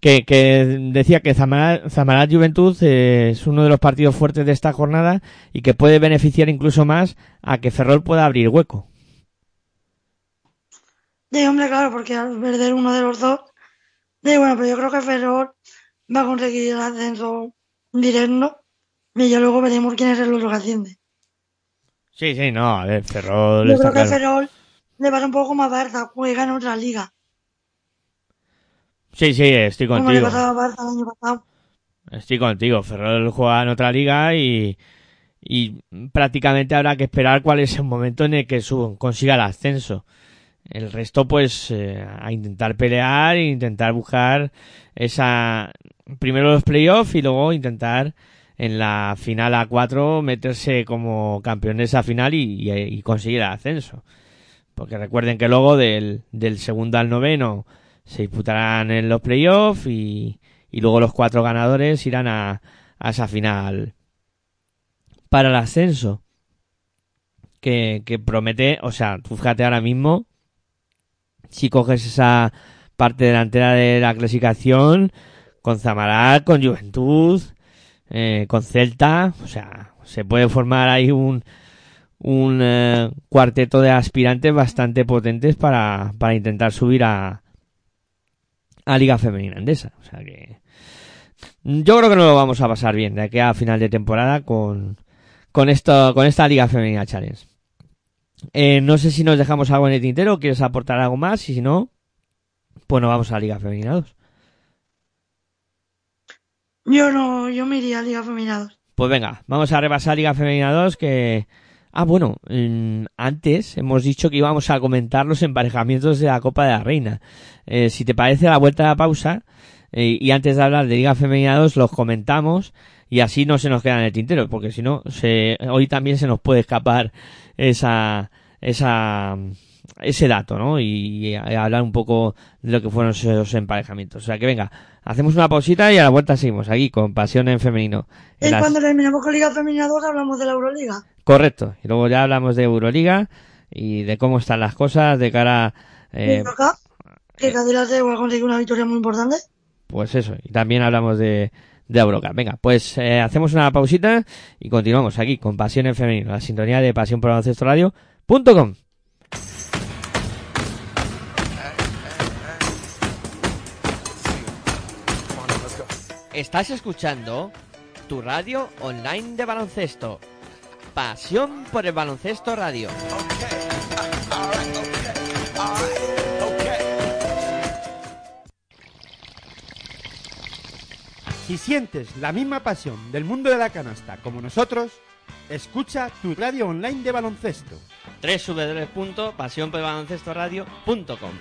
que, decía que Zamarat Juventud eh, es uno de los partidos fuertes de esta jornada y que puede beneficiar incluso más a que Ferrol pueda abrir hueco. Sí, hombre, claro, porque al perder uno de los dos, bueno, pero yo creo que Ferrol va a conseguir el ascenso directo y ya luego veremos quién es el otro que asciende. Sí, sí, no, a ver, Ferrol Yo está creo que claro. Ferrol le pasa un poco como a Barça, juega en otra liga, Sí, sí, estoy como le contigo. pasaba a Barça el año pasado. Estoy contigo. Ferrol juega en otra liga y, y prácticamente habrá que esperar cuál es el momento en el que su, consiga el ascenso. El resto, pues, eh, a intentar pelear e intentar buscar esa, primero los playoffs y luego intentar en la final A4 meterse como campeón de esa final y, conseguir el ascenso. Porque recuerden que luego del, del segundo al noveno se disputarán en los playoffs y, y luego los cuatro ganadores irán a, a esa final para el ascenso que, que promete, o sea, fíjate ahora mismo si coges esa parte delantera de la clasificación con Zamarat, con Juventud, eh, con Celta, o sea, se puede formar ahí un un eh, cuarteto de aspirantes bastante potentes para, para intentar subir a, a Liga Femenina Andesa. O sea que yo creo que no lo vamos a pasar bien de aquí a final de temporada con, con esto, con esta Liga Femenina Challenge. Eh, no sé si nos dejamos algo en el tintero, quieres aportar algo más, y si no, pues nos vamos a Liga Femenina 2. Yo no, yo me iría a Liga Femenina 2. Pues venga, vamos a repasar Liga Femenina 2 que... Ah, bueno, mm, antes hemos dicho que íbamos a comentar los emparejamientos de la Copa de la Reina. Eh, si te parece, la vuelta de la pausa, eh, y antes de hablar de Liga Femenina 2, los comentamos y así no se nos queda en el tintero, porque si no, se, hoy también se nos puede escapar esa, esa, ese dato, ¿no? Y, y hablar un poco de lo que fueron esos emparejamientos. O sea que venga, hacemos una pausita y a la vuelta seguimos aquí con Pasión en Femenino. Y En las- cuando terminemos con Liga Femenina 2 hablamos de la Euroliga. Correcto. Y luego ya hablamos de Euroliga y de cómo están las cosas de cara, eh, que Cadillac se va a conseguir una victoria muy importante. pues eso. Y también hablamos de, de Eurocup. Venga, pues eh, hacemos una pausita y continuamos aquí con Pasión en Femenino, la sintonía de Pasión por Baloncesto Radio.com. Estás escuchando tu radio online de baloncesto. Pasión por el baloncesto radio. Si sientes la misma pasión del mundo de la canasta como nosotros, escucha tu radio online de baloncesto. www.pasionporbaloncestoradio.com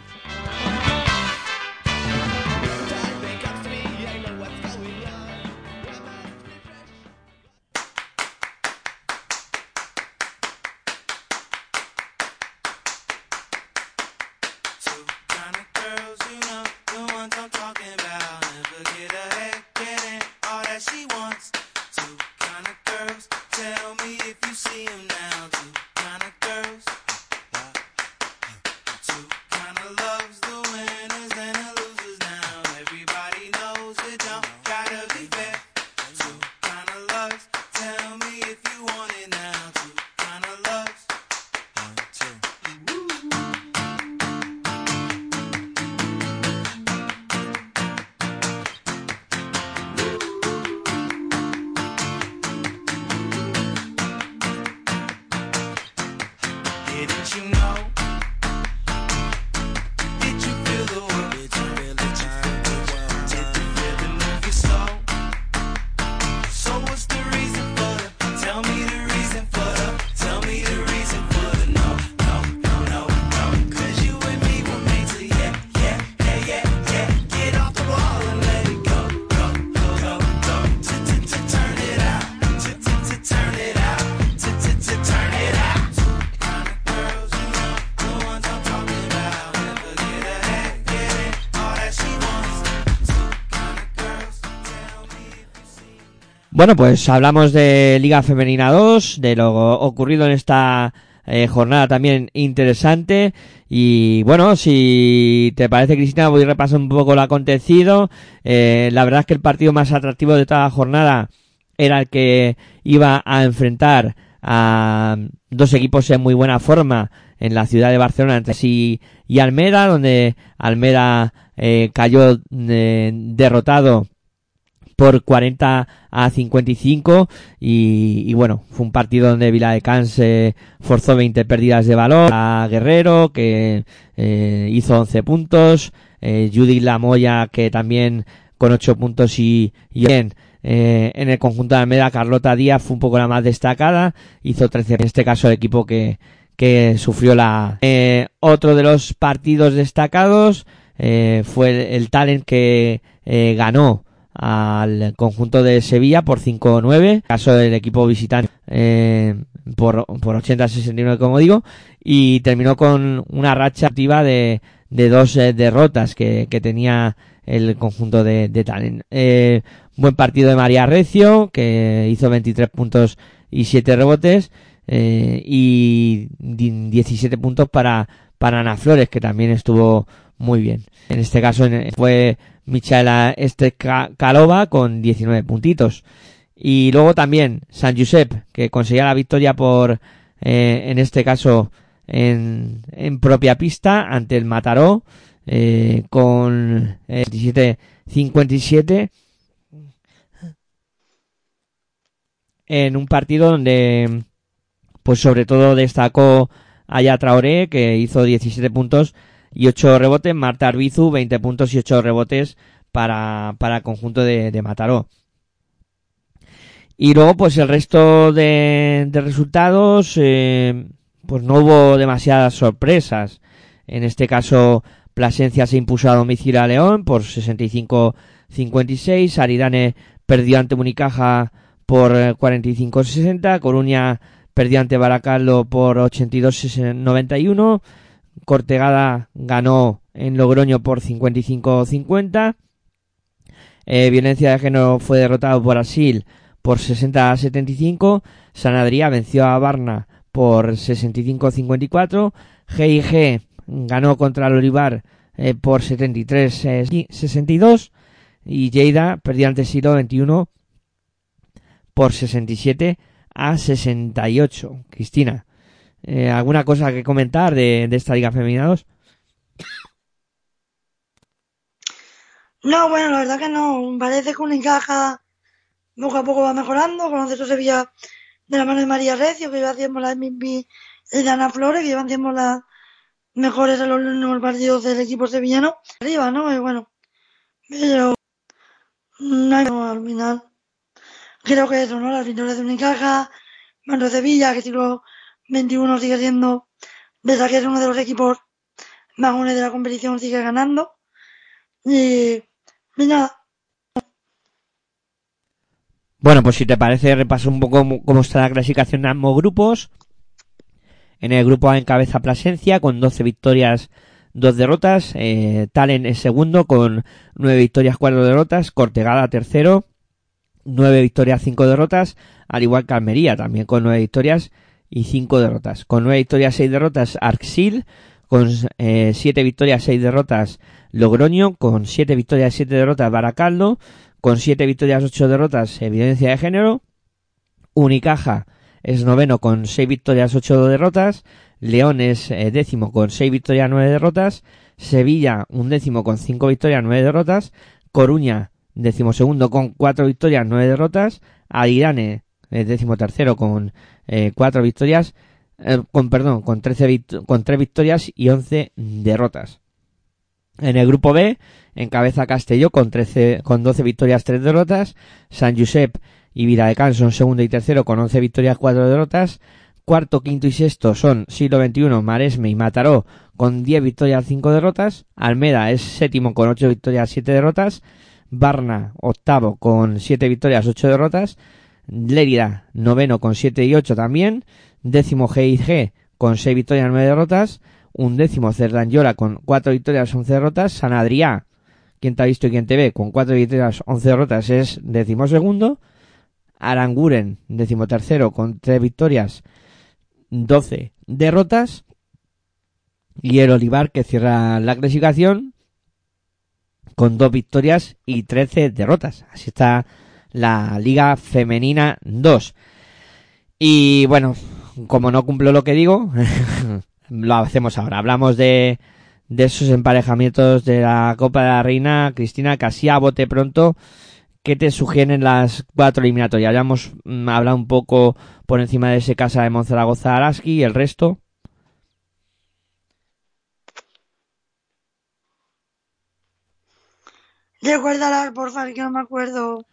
Bueno, pues hablamos de Liga Femenina 2, de lo ocurrido en esta eh, jornada también interesante. Y bueno, si te parece, Cristina, voy a repasar un poco lo acontecido. Eh, la verdad es que el partido más atractivo de toda la jornada era el que iba a enfrentar a dos equipos en muy buena forma en la ciudad de Barcelona, entre sí y Almeda, donde Almeda eh, cayó eh, derrotado por 40 a 55 y, y bueno, fue un partido donde Viladecans eh, forzó 20 pérdidas de valor a Guerrero que eh, hizo 11 puntos, eh, Judy Lamoya que también con 8 puntos y, y bien. Eh, en el conjunto de Almeda Carlota Díaz fue un poco la más destacada, hizo 13 en este caso el equipo que, que sufrió la... Eh, otro de los partidos destacados eh, fue el, el Talent que eh, ganó al conjunto de Sevilla por 5-9, caso del equipo visitante eh, por, por 80-69 como digo, y terminó con una racha activa de, de dos eh, derrotas que, que tenía el conjunto de, de Talent. Eh, buen partido de María Recio, que hizo 23 puntos y 7 rebotes, y di- 17 puntos para, para Ana Flores, que también estuvo muy bien. En este caso fue Michaela Kalova con 19 puntitos. Y luego también San Josep, que conseguía la victoria por, eh, en este caso, en, en propia pista ante el Mataró, eh, con eh, 27-57 en un partido donde pues sobre todo destacó Aya Traoré que hizo 17 puntos y 8 rebotes, Marta Arbizu 20 puntos y 8 rebotes para, para el conjunto de, de Mataró. Y luego pues el resto de, resultados eh, pues no hubo demasiadas sorpresas. En este caso Plasencia se impuso a domicilio a León por 65-56, Aridane perdió ante Unicaja por eh, 45-60, Coruña perdió ante Baracaldo por 82-91, Cortegada ganó en Logroño por 55-50, eh, Violencia de Género fue derrotado por Asil por 60-75, San Adrià venció a Barna por 65-54, GIG ganó contra el Olivar eh, por 73-62 y Lleida perdió ante Silo 21 por 67 a 68. Cristina, eh, ¿alguna cosa que comentar de, de esta Liga 2? No, bueno, la verdad que no. Parece que Unicaja poco a poco va mejorando. Con eso Sevilla de la mano de María Recio, que lleva haciendo la MVP, y de Ana Flores, que llevan haciendo las mejores en los, los partidos del equipo sevillano. Arriba, ¿no? Y bueno, pero no hay no, al final. Creo que eso, ¿no? Las victorias de Unicaja, mano Sevilla, que siglo 21 sigue siendo, desde que es uno de los equipos más jóvenes de la competición, sigue ganando. Y, y nada, Bueno, pues si te parece, repaso un poco cómo está la clasificación de ambos grupos. En el grupo A encabeza Plasencia con 12 victorias, 2 derrotas. Eh, Talen es segundo con 9 victorias, 4 derrotas. Cortegada tercero, 9 victorias, 5 derrotas. Al igual que Almería también con 9 victorias y 5 derrotas. Con 9 victorias, 6 derrotas Arxil. Con 7 victorias, 6 derrotas Logroño. Con 7 victorias, 7 derrotas Baracaldo con 7 victorias, 8 derrotas, evidencia de género. Unicaja es noveno con 6 victorias, 8 derrotas. León es eh, décimo con 6 victorias, 9 derrotas. Sevilla, un décimo con 5 victorias, 9 derrotas. Coruña, décimo segundo con 4 victorias, 9 derrotas. Adirane, es décimo tercero con 4 victorias, eh, con perdón, con 13 vict- con 3 victorias y 11 derrotas. En el grupo B, encabeza Castelló con 13, con 12 victorias, 3 derrotas. San Josep y Viladecans son segundo y tercero con 11 victorias, 4 derrotas. Cuarto, quinto y sexto son siglo XXI, Maresme y Mataró con 10 victorias, 5 derrotas. Almeda es séptimo con 8 victorias, 7 derrotas. Barna, octavo con 7 victorias, 8 derrotas. Lérida, noveno con 7 y 8 también. Décimo GIG con 6 victorias, 9 derrotas. Un décimo Cerdanyola con 4 victorias, 11 derrotas. San Adrià, quien te ha visto y quien te ve, con 4 victorias, 11 derrotas es décimo segundo. Aranguren, décimo tercero con 3 victorias, 12 derrotas y el Olivar que cierra la clasificación con dos victorias y 13 derrotas. Así está la Liga Femenina 2. Y bueno, como no cumplo lo que digo, *laughs* lo hacemos ahora. Hablamos de, de esos emparejamientos de la Copa de la Reina. Cristina, casi a bote pronto. ¿Qué te sugieren las cuatro eliminatorias? Ya hemos mm, hablado un poco por encima de ese casa de Monzaragoza Araski y el resto. Recuérdala, por favor, que no me acuerdo.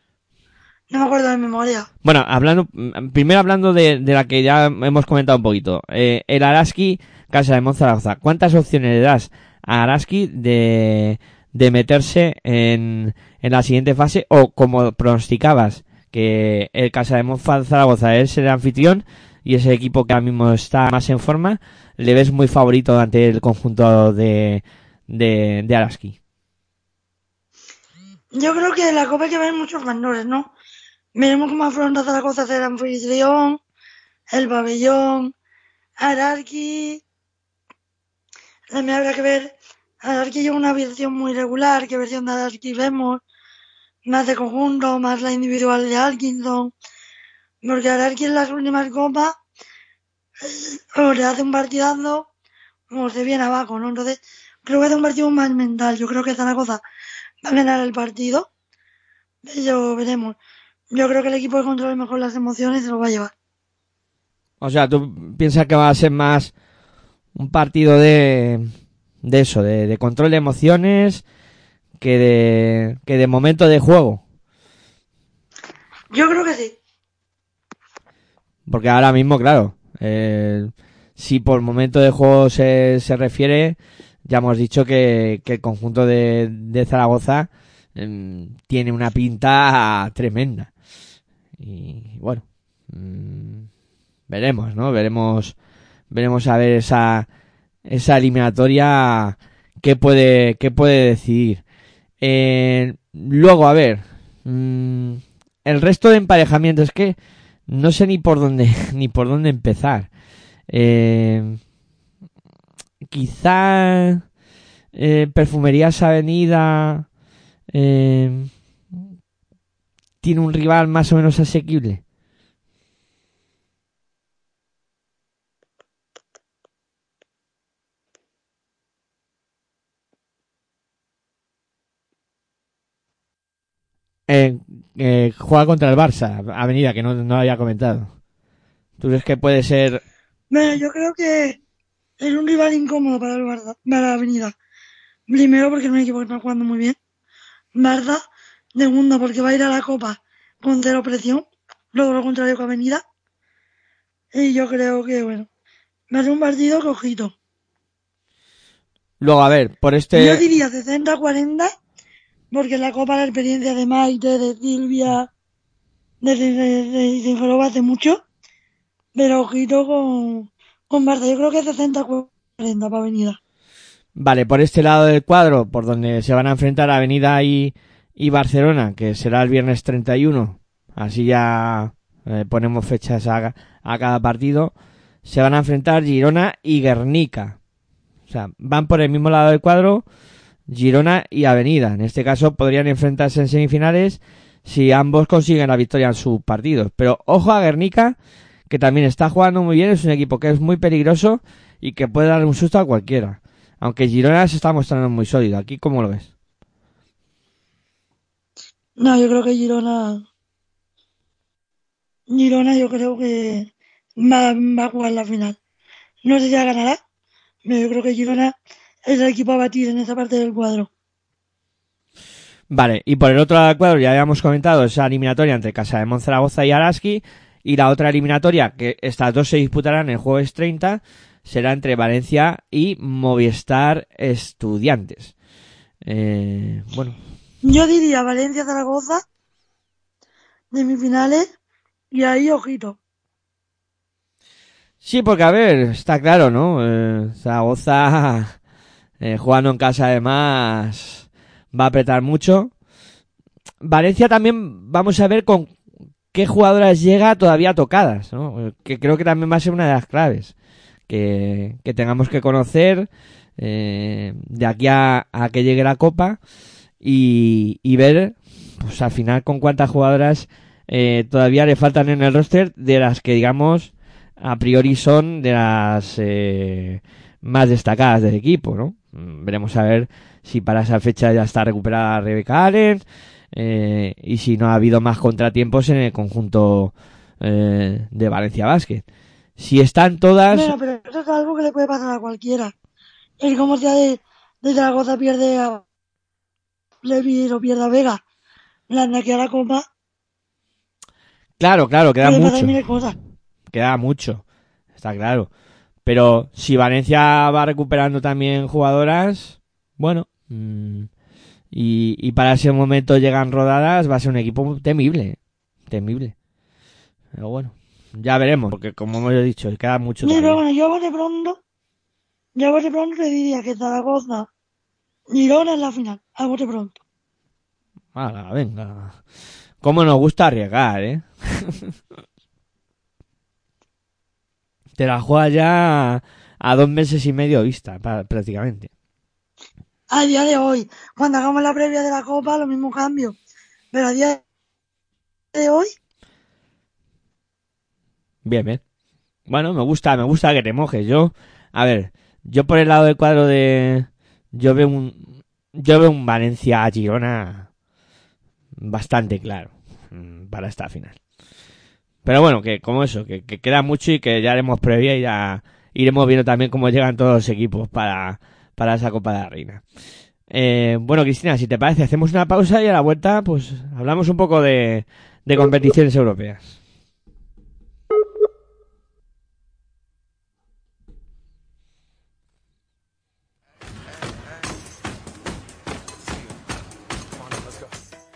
No me acuerdo de memoria. Bueno, hablando, primero hablando de, de la que ya hemos comentado un poquito. Eh, el Araski, casa de Monzaragoza. ¿Cuántas opciones le das a Araski de, de meterse en, en la siguiente fase? O como pronosticabas, que el casa de Monzaragoza es el anfitrión y ese equipo que ahora mismo está más en forma, le ves muy favorito ante el conjunto de, de, de Araski. Yo creo que en la Copa hay que ver muchos factores, ¿no? Veremos cómo afronta Zaragoza hacer anfitrión, el pabellón, Ararqui. También habrá que ver, Ararqui lleva una versión muy regular, qué versión de Ararqui vemos, más de conjunto, más la individual de Atkinson. Porque Ararqui en las últimas copas, o le hace un partidazo, o se viene abajo, ¿no? Entonces, creo que es un partido más mental. Yo creo que Zaragoza va a ganar el partido. Pero veremos. Yo creo que el equipo que controle mejor las emociones se lo va a llevar. O sea, tú piensas que va a ser más un partido de, de eso, de, de control de emociones que de, que de momento de juego. Yo creo que sí. Porque ahora mismo, claro, eh, si por momento de juego se, se refiere, ya hemos dicho que, que el conjunto de, de Zaragoza em, tiene una pinta tremenda. Y bueno, mm, veremos, ¿no? Veremos, veremos a ver esa, esa eliminatoria qué puede, qué puede decidir. Eh, luego, a ver, mm, el resto de emparejamientos que no sé ni por dónde, *laughs* ni por dónde empezar. Eh, quizá eh, Perfumerías Avenida eh, tiene un rival más o menos asequible. Eh, eh, juega contra el Barça, Avenida, que no, no había comentado. ¿Tú crees que puede ser Bueno, yo creo que es un rival incómodo para el Barça, para la Avenida. Primero porque es un equipo que está jugando muy bien. Barça, segundo porque va a ir a la Copa con cero presión. Luego lo contrario que Avenida. Y yo creo que, bueno, va a ser un partido cojito. Luego, a ver, por este... Yo diría 60-40, porque en la Copa la experiencia de Maite, de Silvia, de, de, de, de hace mucho, pero ojito con, con Barça. Yo creo que 60-40 para Avenida. Vale, por este lado del cuadro, por donde se van a enfrentar Avenida y, y Barcelona, que será el viernes 31, así ya eh, ponemos fechas a, cada partido, se van a enfrentar Girona y Guernica. O sea, van por el mismo lado del cuadro Girona y Avenida. En este caso podrían enfrentarse en semifinales si ambos consiguen la victoria en sus partidos. Pero ojo a Guernica, que también está jugando muy bien, es un equipo que es muy peligroso y que puede dar un susto a cualquiera. Aunque Girona se está mostrando muy sólido. ¿Aquí cómo lo ves? No, yo creo que Girona. Girona, yo creo que va, a jugar la final. No sé si la ganará, pero yo creo que Girona es el equipo a batir en esa parte del cuadro. Vale, y por el otro lado del cuadro ya habíamos comentado esa eliminatoria entre Casa de Monzaragoza y Araski. Y la otra eliminatoria, que estas dos se disputarán el jueves 30, será entre Valencia y Movistar Estudiantes. Eh, bueno, Yo diría Valencia-Zaragoza, semifinales, y ahí ojito. Sí, porque a ver, está claro, ¿no? Eh, Zaragoza eh, jugando en casa además va a apretar mucho. Valencia también vamos a ver con qué jugadoras llega todavía tocadas, ¿no? Que creo que también va a ser una de las claves. que, que tengamos que conocer eh, de aquí a que llegue la Copa y, ver, pues al final con cuántas jugadoras eh, todavía le faltan en el roster de las que digamos a priori son de las eh, más destacadas del equipo, ¿no? Mm, Veremos a ver si para esa fecha ya está recuperada Rebeca Allen eh, y si no ha habido más contratiempos en el conjunto eh, de Valencia Basket. Si están todas, Bueno, pero eso es algo que le puede pasar a cualquiera. El cómo sea de, de pierde a Levi o pierde a Vega. La aquí a la Copa claro, claro, queda mucho. cosas. queda mucho, está claro. Pero si Valencia va recuperando también jugadoras, bueno, mm, y, y para ese momento llegan rodadas, va a ser un equipo temible, temible. Pero bueno, ya veremos, porque como hemos dicho, queda mucho Pero bueno, yo de pronto, yo de pronto te diría que Zaragoza, Girona en la final, a bote pronto. Hala, venga. Cómo nos gusta arriesgar, ¿eh? Te la juegas ya a dos meses y medio vista, prácticamente. A día de hoy, cuando hagamos la previa de la Copa, lo mismo cambio. Pero a día de hoy, Bien, bien. Bueno, me gusta, me gusta que te mojes. Yo, a ver, yo por el lado del cuadro de, yo veo un, yo veo un Valencia Girona bastante claro mm, para esta final. Pero bueno, que como eso, que, que queda mucho y que ya haremos previa y ya iremos viendo también cómo llegan todos los equipos para, para esa Copa de la Reina. Eh, bueno, Cristina, si te parece, hacemos una pausa y a la vuelta, pues hablamos un poco de, de competiciones europeas.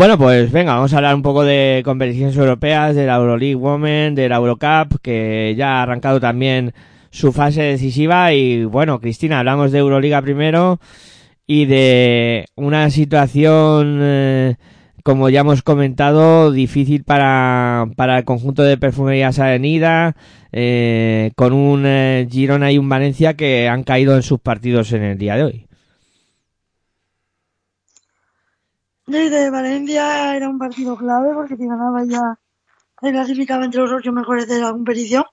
Bueno, pues venga, vamos a hablar un poco de competiciones europeas, de la Euroleague Women, de la Eurocup, que ya ha arrancado también su fase decisiva. Y bueno, Cristina, hablamos de Euroliga primero y de una situación, eh, como ya hemos comentado, difícil para, para el conjunto de Perfumerías Avenida, eh, con un eh, Girona y un Valencia que han caído en sus partidos en el día de hoy. Desde Valencia era un partido clave porque si ganaba ya se clasificaba entre los ocho mejores de la competición.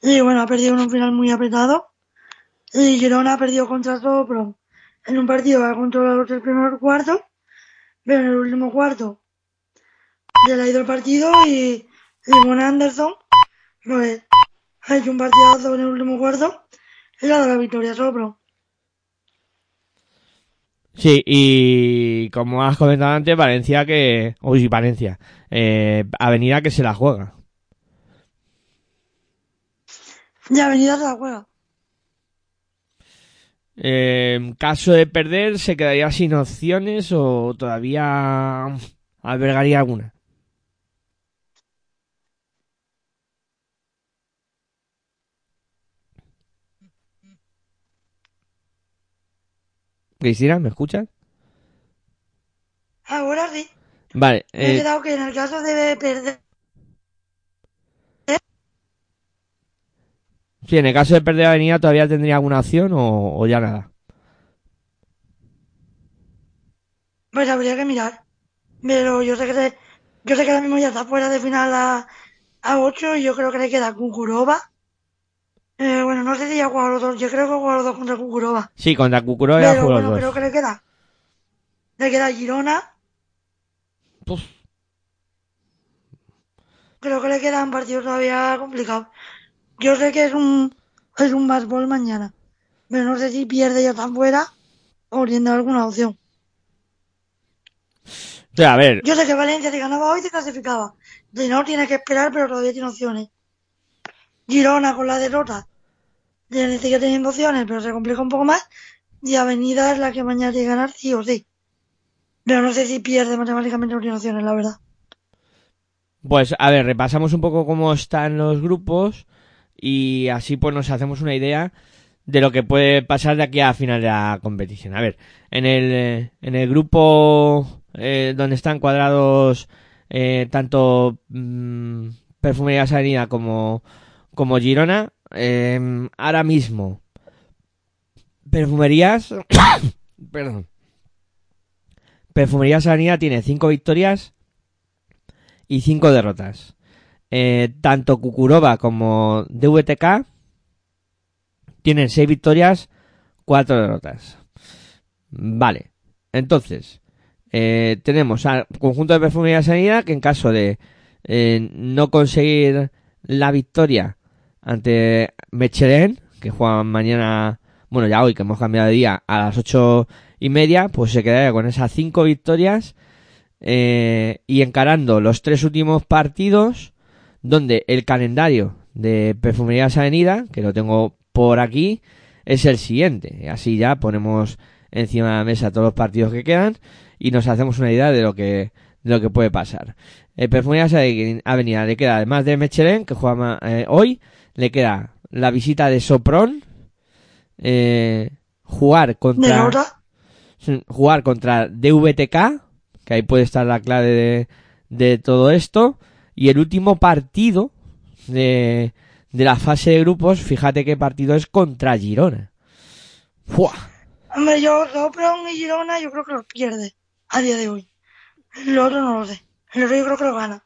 Y bueno, ha perdido en un final muy apretado. Y Girona ha perdido contra Sopron en un partido ha controlado los tres primeros cuartos, pero en el último cuarto se le ha ido el partido y Limon Anderson pues, ha hecho un partidazo en el último cuarto y le ha dado la victoria a Sopron. Sí, y como has comentado antes, Valencia que... Uy, Valencia. Eh, Avenida que se la juega. Y Avenida se la juega. Eh, en caso de perder, ¿se quedaría sin opciones o todavía albergaría alguna? Cristina, ¿me escuchas? Ahora sí. Vale, Me he eh, quedado que en el caso de perder, sí, en el caso de perder Avenida, ¿todavía tendría alguna opción o, o ya nada? pues habría que mirar. Pero yo sé que se- yo sé que ahora mismo ya está fuera de final a, a 8 y yo creo que le queda Kukurova. Eh, bueno, no sé si ya jugado los dos. Yo creo que ha jugado los dos contra Kukurova. Sí, contra Cucuró ya Pero bueno, los creo dos. que le queda. Le queda Girona. Uf. Creo que le queda un partido todavía complicado. Yo sé que es un es un más ball mañana. Pero no sé si pierde ya tan fuera o tiene alguna opción. O sea, a ver, Yo sé que Valencia si ganaba hoy se clasificaba. Si no, tiene que esperar, pero todavía tiene opciones. Girona con la derrota. Tiene, sigue teniendo opciones, pero se complica un poco más. Y Avenida es la que mañana tiene que ganar sí o sí. Pero no sé si pierde matemáticamente tiene opciones, la verdad. Pues a ver, repasamos un poco cómo están los grupos y así pues nos hacemos una idea de lo que puede pasar de aquí a final de la competición. A ver, en el, eh, en el grupo eh, donde están cuadrados eh, tanto mm, Perfumerías Avenida como, como Girona, eh, ahora mismo Perfumerías, *coughs* perdón, Perfumerías Avenida tiene cinco victorias y cinco derrotas. Eh, tanto Kukurova como DVTK tienen seis victorias, cuatro derrotas. Vale. Entonces, eh, tenemos al conjunto de Perfumería Sanidad que en caso de eh, no conseguir la victoria ante Mechelen, que juegan mañana, bueno, ya hoy que hemos cambiado de día a las ocho y media, pues se quedaría con esas cinco victorias eh, y encarando los tres últimos partidos donde el calendario de Perfumerías Avenida, que lo tengo por aquí, es el siguiente. Así ya ponemos encima de la mesa todos los partidos que quedan y nos hacemos una idea de lo que de lo que puede pasar. El Perfumerías Avenida le queda, además de Mechelen, que juega eh, hoy, le queda la visita de Sopron, eh, jugar contra jugar contra DVTK, que ahí puede estar la clave de, de todo esto, y el último partido de, de la fase de grupos, fíjate qué partido es contra Girona. ¡Fua! Hombre, yo Sopron y Girona yo creo que los pierde a día de hoy. Lo otro no lo sé. El otro yo creo que lo gana.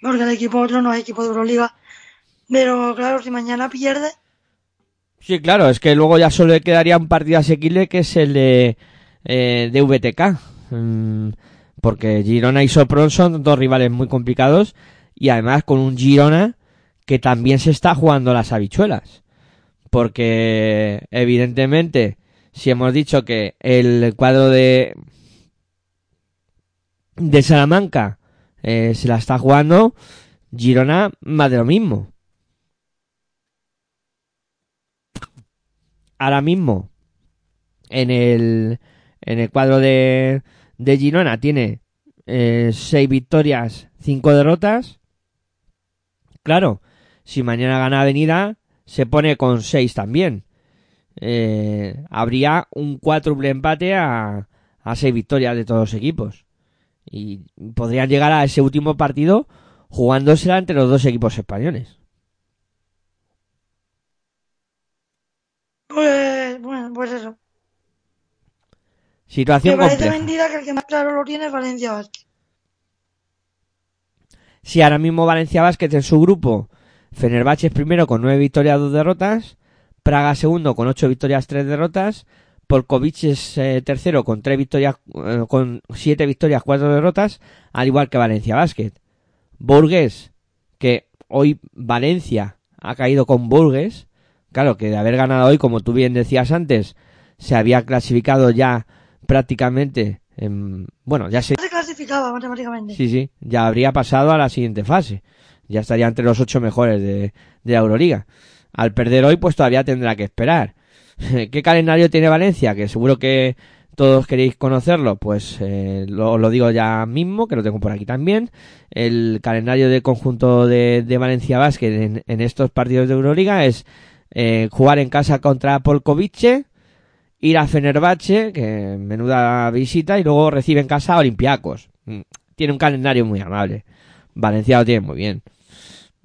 Porque el equipo otro no es equipo de Euroliga. Pero claro, si mañana pierde, Sí, claro, es que luego ya solo le quedaría un partido asequible que es el de eh, DVTK. Mm, porque Girona y Sopron son dos rivales muy complicados y además con un Girona que también se está jugando las habichuelas. Porque evidentemente, si hemos dicho que el cuadro de de Salamanca eh, se la está jugando, Girona más de lo mismo. Ahora mismo en el en el cuadro de de Girona tiene eh, seis victorias, cinco derrotas. Claro, si mañana gana Avenida se pone con seis también. Eh, habría un cuádruple empate a, a seis victorias de todos los equipos y podrían llegar a ese último partido jugándosela entre los dos equipos españoles. Pues bueno, pues eso. Me Situación parece compleja. mentira que el que más claro lo tiene es Valencia Basket. Si ahora mismo Valencia Basket en su grupo, Fenerbahce es primero con nueve victorias, dos derrotas, Praga segundo con ocho victorias, tres derrotas, Polkovic es eh, tercero con tres victorias, eh, con siete victorias, cuatro derrotas, al igual que Valencia Basket. Burgues, que hoy Valencia ha caído con Burgues, claro que de haber ganado hoy, como tú bien decías antes, se había clasificado ya prácticamente, en- bueno, ya se Se clasificaba matemáticamente. Sí, sí, ya habría pasado a la siguiente fase. Ya estaría entre los ocho mejores de, de la Euroliga. Al perder hoy, pues todavía tendrá que esperar. *laughs* ¿Qué calendario tiene Valencia? Que seguro que todos queréis conocerlo. Pues eh, lo, lo digo ya mismo, que lo tengo por aquí también. El calendario del conjunto de, de Valencia Basket en, en estos partidos de Euroliga es eh, jugar en casa contra Polkovice, ir a Fenerbahce, que menuda visita, y luego recibe en casa a Olympiacos. Mm, Tiene un calendario muy amable. Valencia lo tiene muy bien.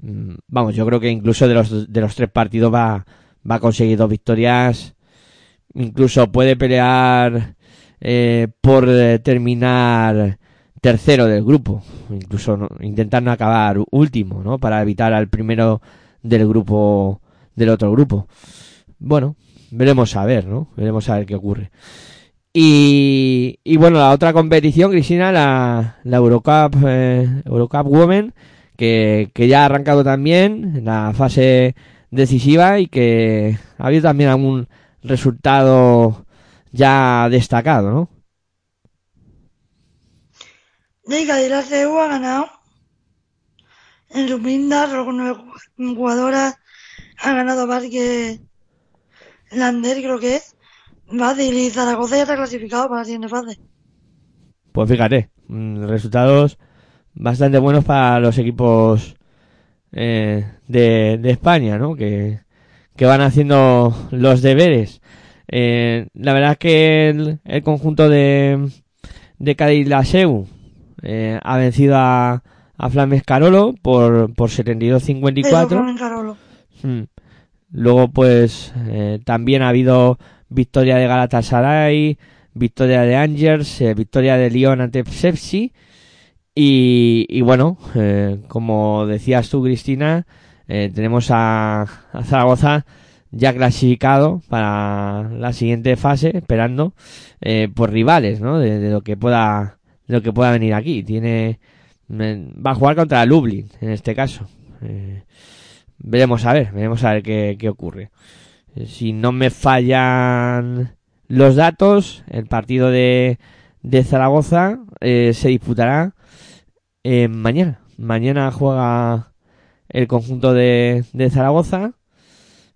Mm, Vamos, yo creo que incluso de los, de los tres partidos va, va a conseguir dos victorias. Incluso puede pelear eh, por terminar tercero del grupo. Incluso intentar no acabar último, ¿no? Para evitar al primero del grupo, del otro grupo. Bueno, veremos a ver, ¿no? Veremos a ver qué ocurre. Y, y bueno, la otra competición, Cristina, la, la Eurocup, eh, Eurocup Women, que, ya ha arrancado también en la fase decisiva y que ha habido también algún resultado ya destacado, ¿no? Liga y la ha ganado en su solo con nueve ju- jugadoras. Ha ganado Parque Lander, creo que es. Y Zaragoza ya está clasificado para la siguiente fase. Pues fíjate, mm, resultados bastante buenos para los equipos eh, de, de España, ¿no? Que, que van haciendo los deberes. Eh, la verdad es que el, el conjunto de, de Cádiz Laseu eh, ha vencido a, a Flames Carolo por, por Eso, 72-54. Mm. Luego, pues, eh, también ha habido victoria de Galatasaray, victoria de Angers, eh, victoria de Lyon ante Psepsi. Y, bueno, eh, como decías tú, Cristina, eh, tenemos a, Zaragoza ya clasificado para la siguiente fase, esperando eh, por rivales, ¿no? De, de lo que pueda, de lo que pueda venir aquí. Tiene, va a jugar contra Lublin en este caso. Veremos a ver, veremos a ver qué, qué ocurre. Eh, Si no me fallan los datos, el partido de, de Zaragoza eh, se disputará eh, mañana. Mañana juega el conjunto de, de Zaragoza.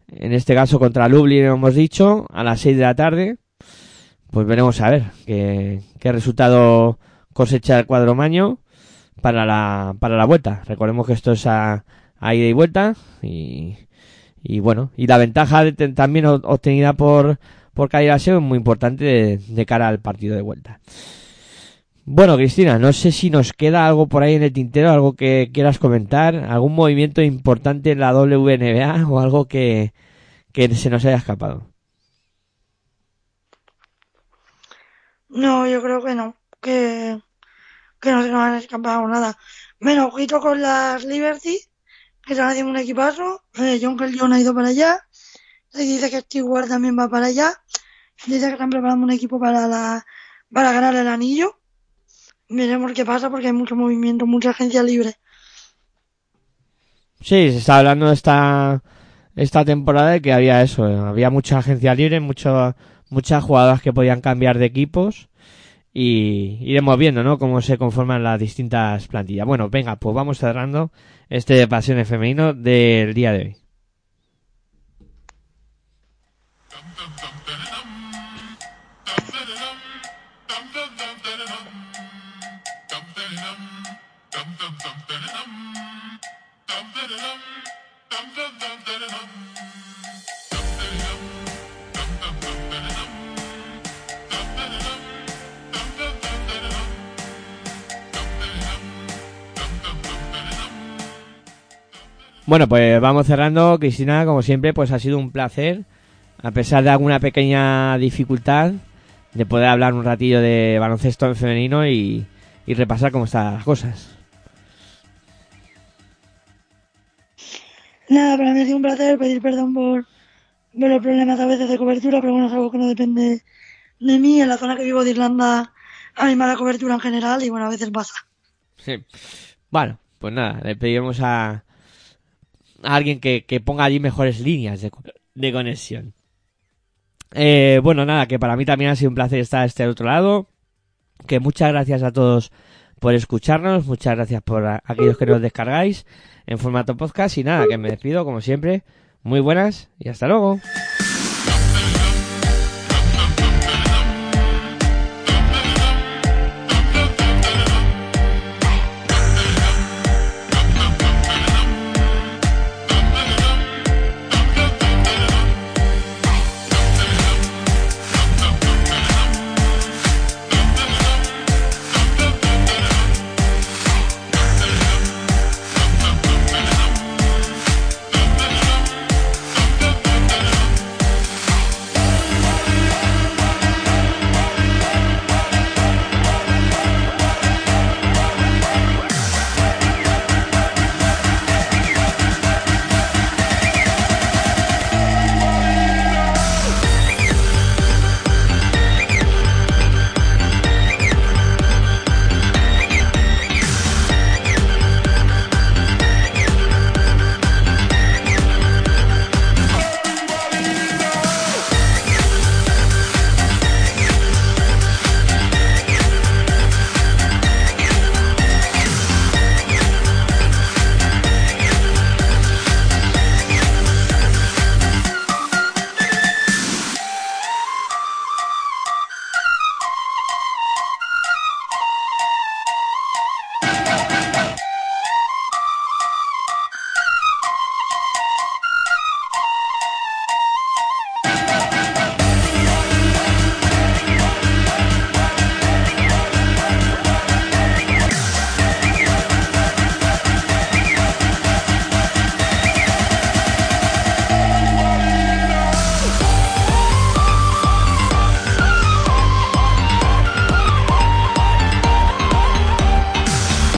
En este caso contra Lublin, hemos dicho, a las 6 de la tarde. Pues veremos a ver qué, qué resultado cosecha el cuadro maño para la, para la vuelta. Recordemos que esto es a, a ida y vuelta y, y bueno, y la ventaja también obtenida por, por Cádiz Laseo es muy importante de, cara al partido de vuelta. Bueno, Cristina, no sé si nos queda algo por ahí en el tintero, algo que quieras comentar, algún movimiento importante en la WNBA o algo que, que se nos haya escapado. No, yo creo que no. Que, que no se nos han escapado nada. Menos ojito con las Liberty, que están haciendo un equipazo. Eh, John Kelly ha ido para allá. Se dice que Stewart también va para allá. Dice que están preparando un equipo para la, para ganar el anillo. Veremos qué pasa porque hay mucho movimiento, mucha agencia libre. Sí, se está hablando esta, esta temporada de que había eso, eh, había mucha agencia libre, mucho, muchas jugadoras que podían cambiar de equipos y iremos viendo, ¿no? Cómo se conforman las distintas plantillas. Bueno, venga, pues vamos cerrando este pasiones femenino del día de hoy. Bueno, pues vamos cerrando. Cristina, como siempre, pues ha sido un placer, a pesar de alguna pequeña dificultad, de poder hablar un ratillo de baloncesto en femenino y, y repasar cómo están las cosas. Nada, para mí ha sido un placer pedir perdón por, por los problemas a veces de cobertura, pero bueno, es algo que no depende de mí. En la zona que vivo de Irlanda hay mala cobertura en general y bueno, a veces pasa. Sí. Bueno, pues nada, le pedimos a, a alguien que, que ponga allí mejores líneas de, de conexión. Eh, bueno, nada, que para mí también ha sido un placer estar a este otro lado. Que muchas gracias a todos por escucharnos, muchas gracias por a- aquellos que nos descargáis en formato podcast y nada, que me despido como siempre. Muy buenas y hasta luego.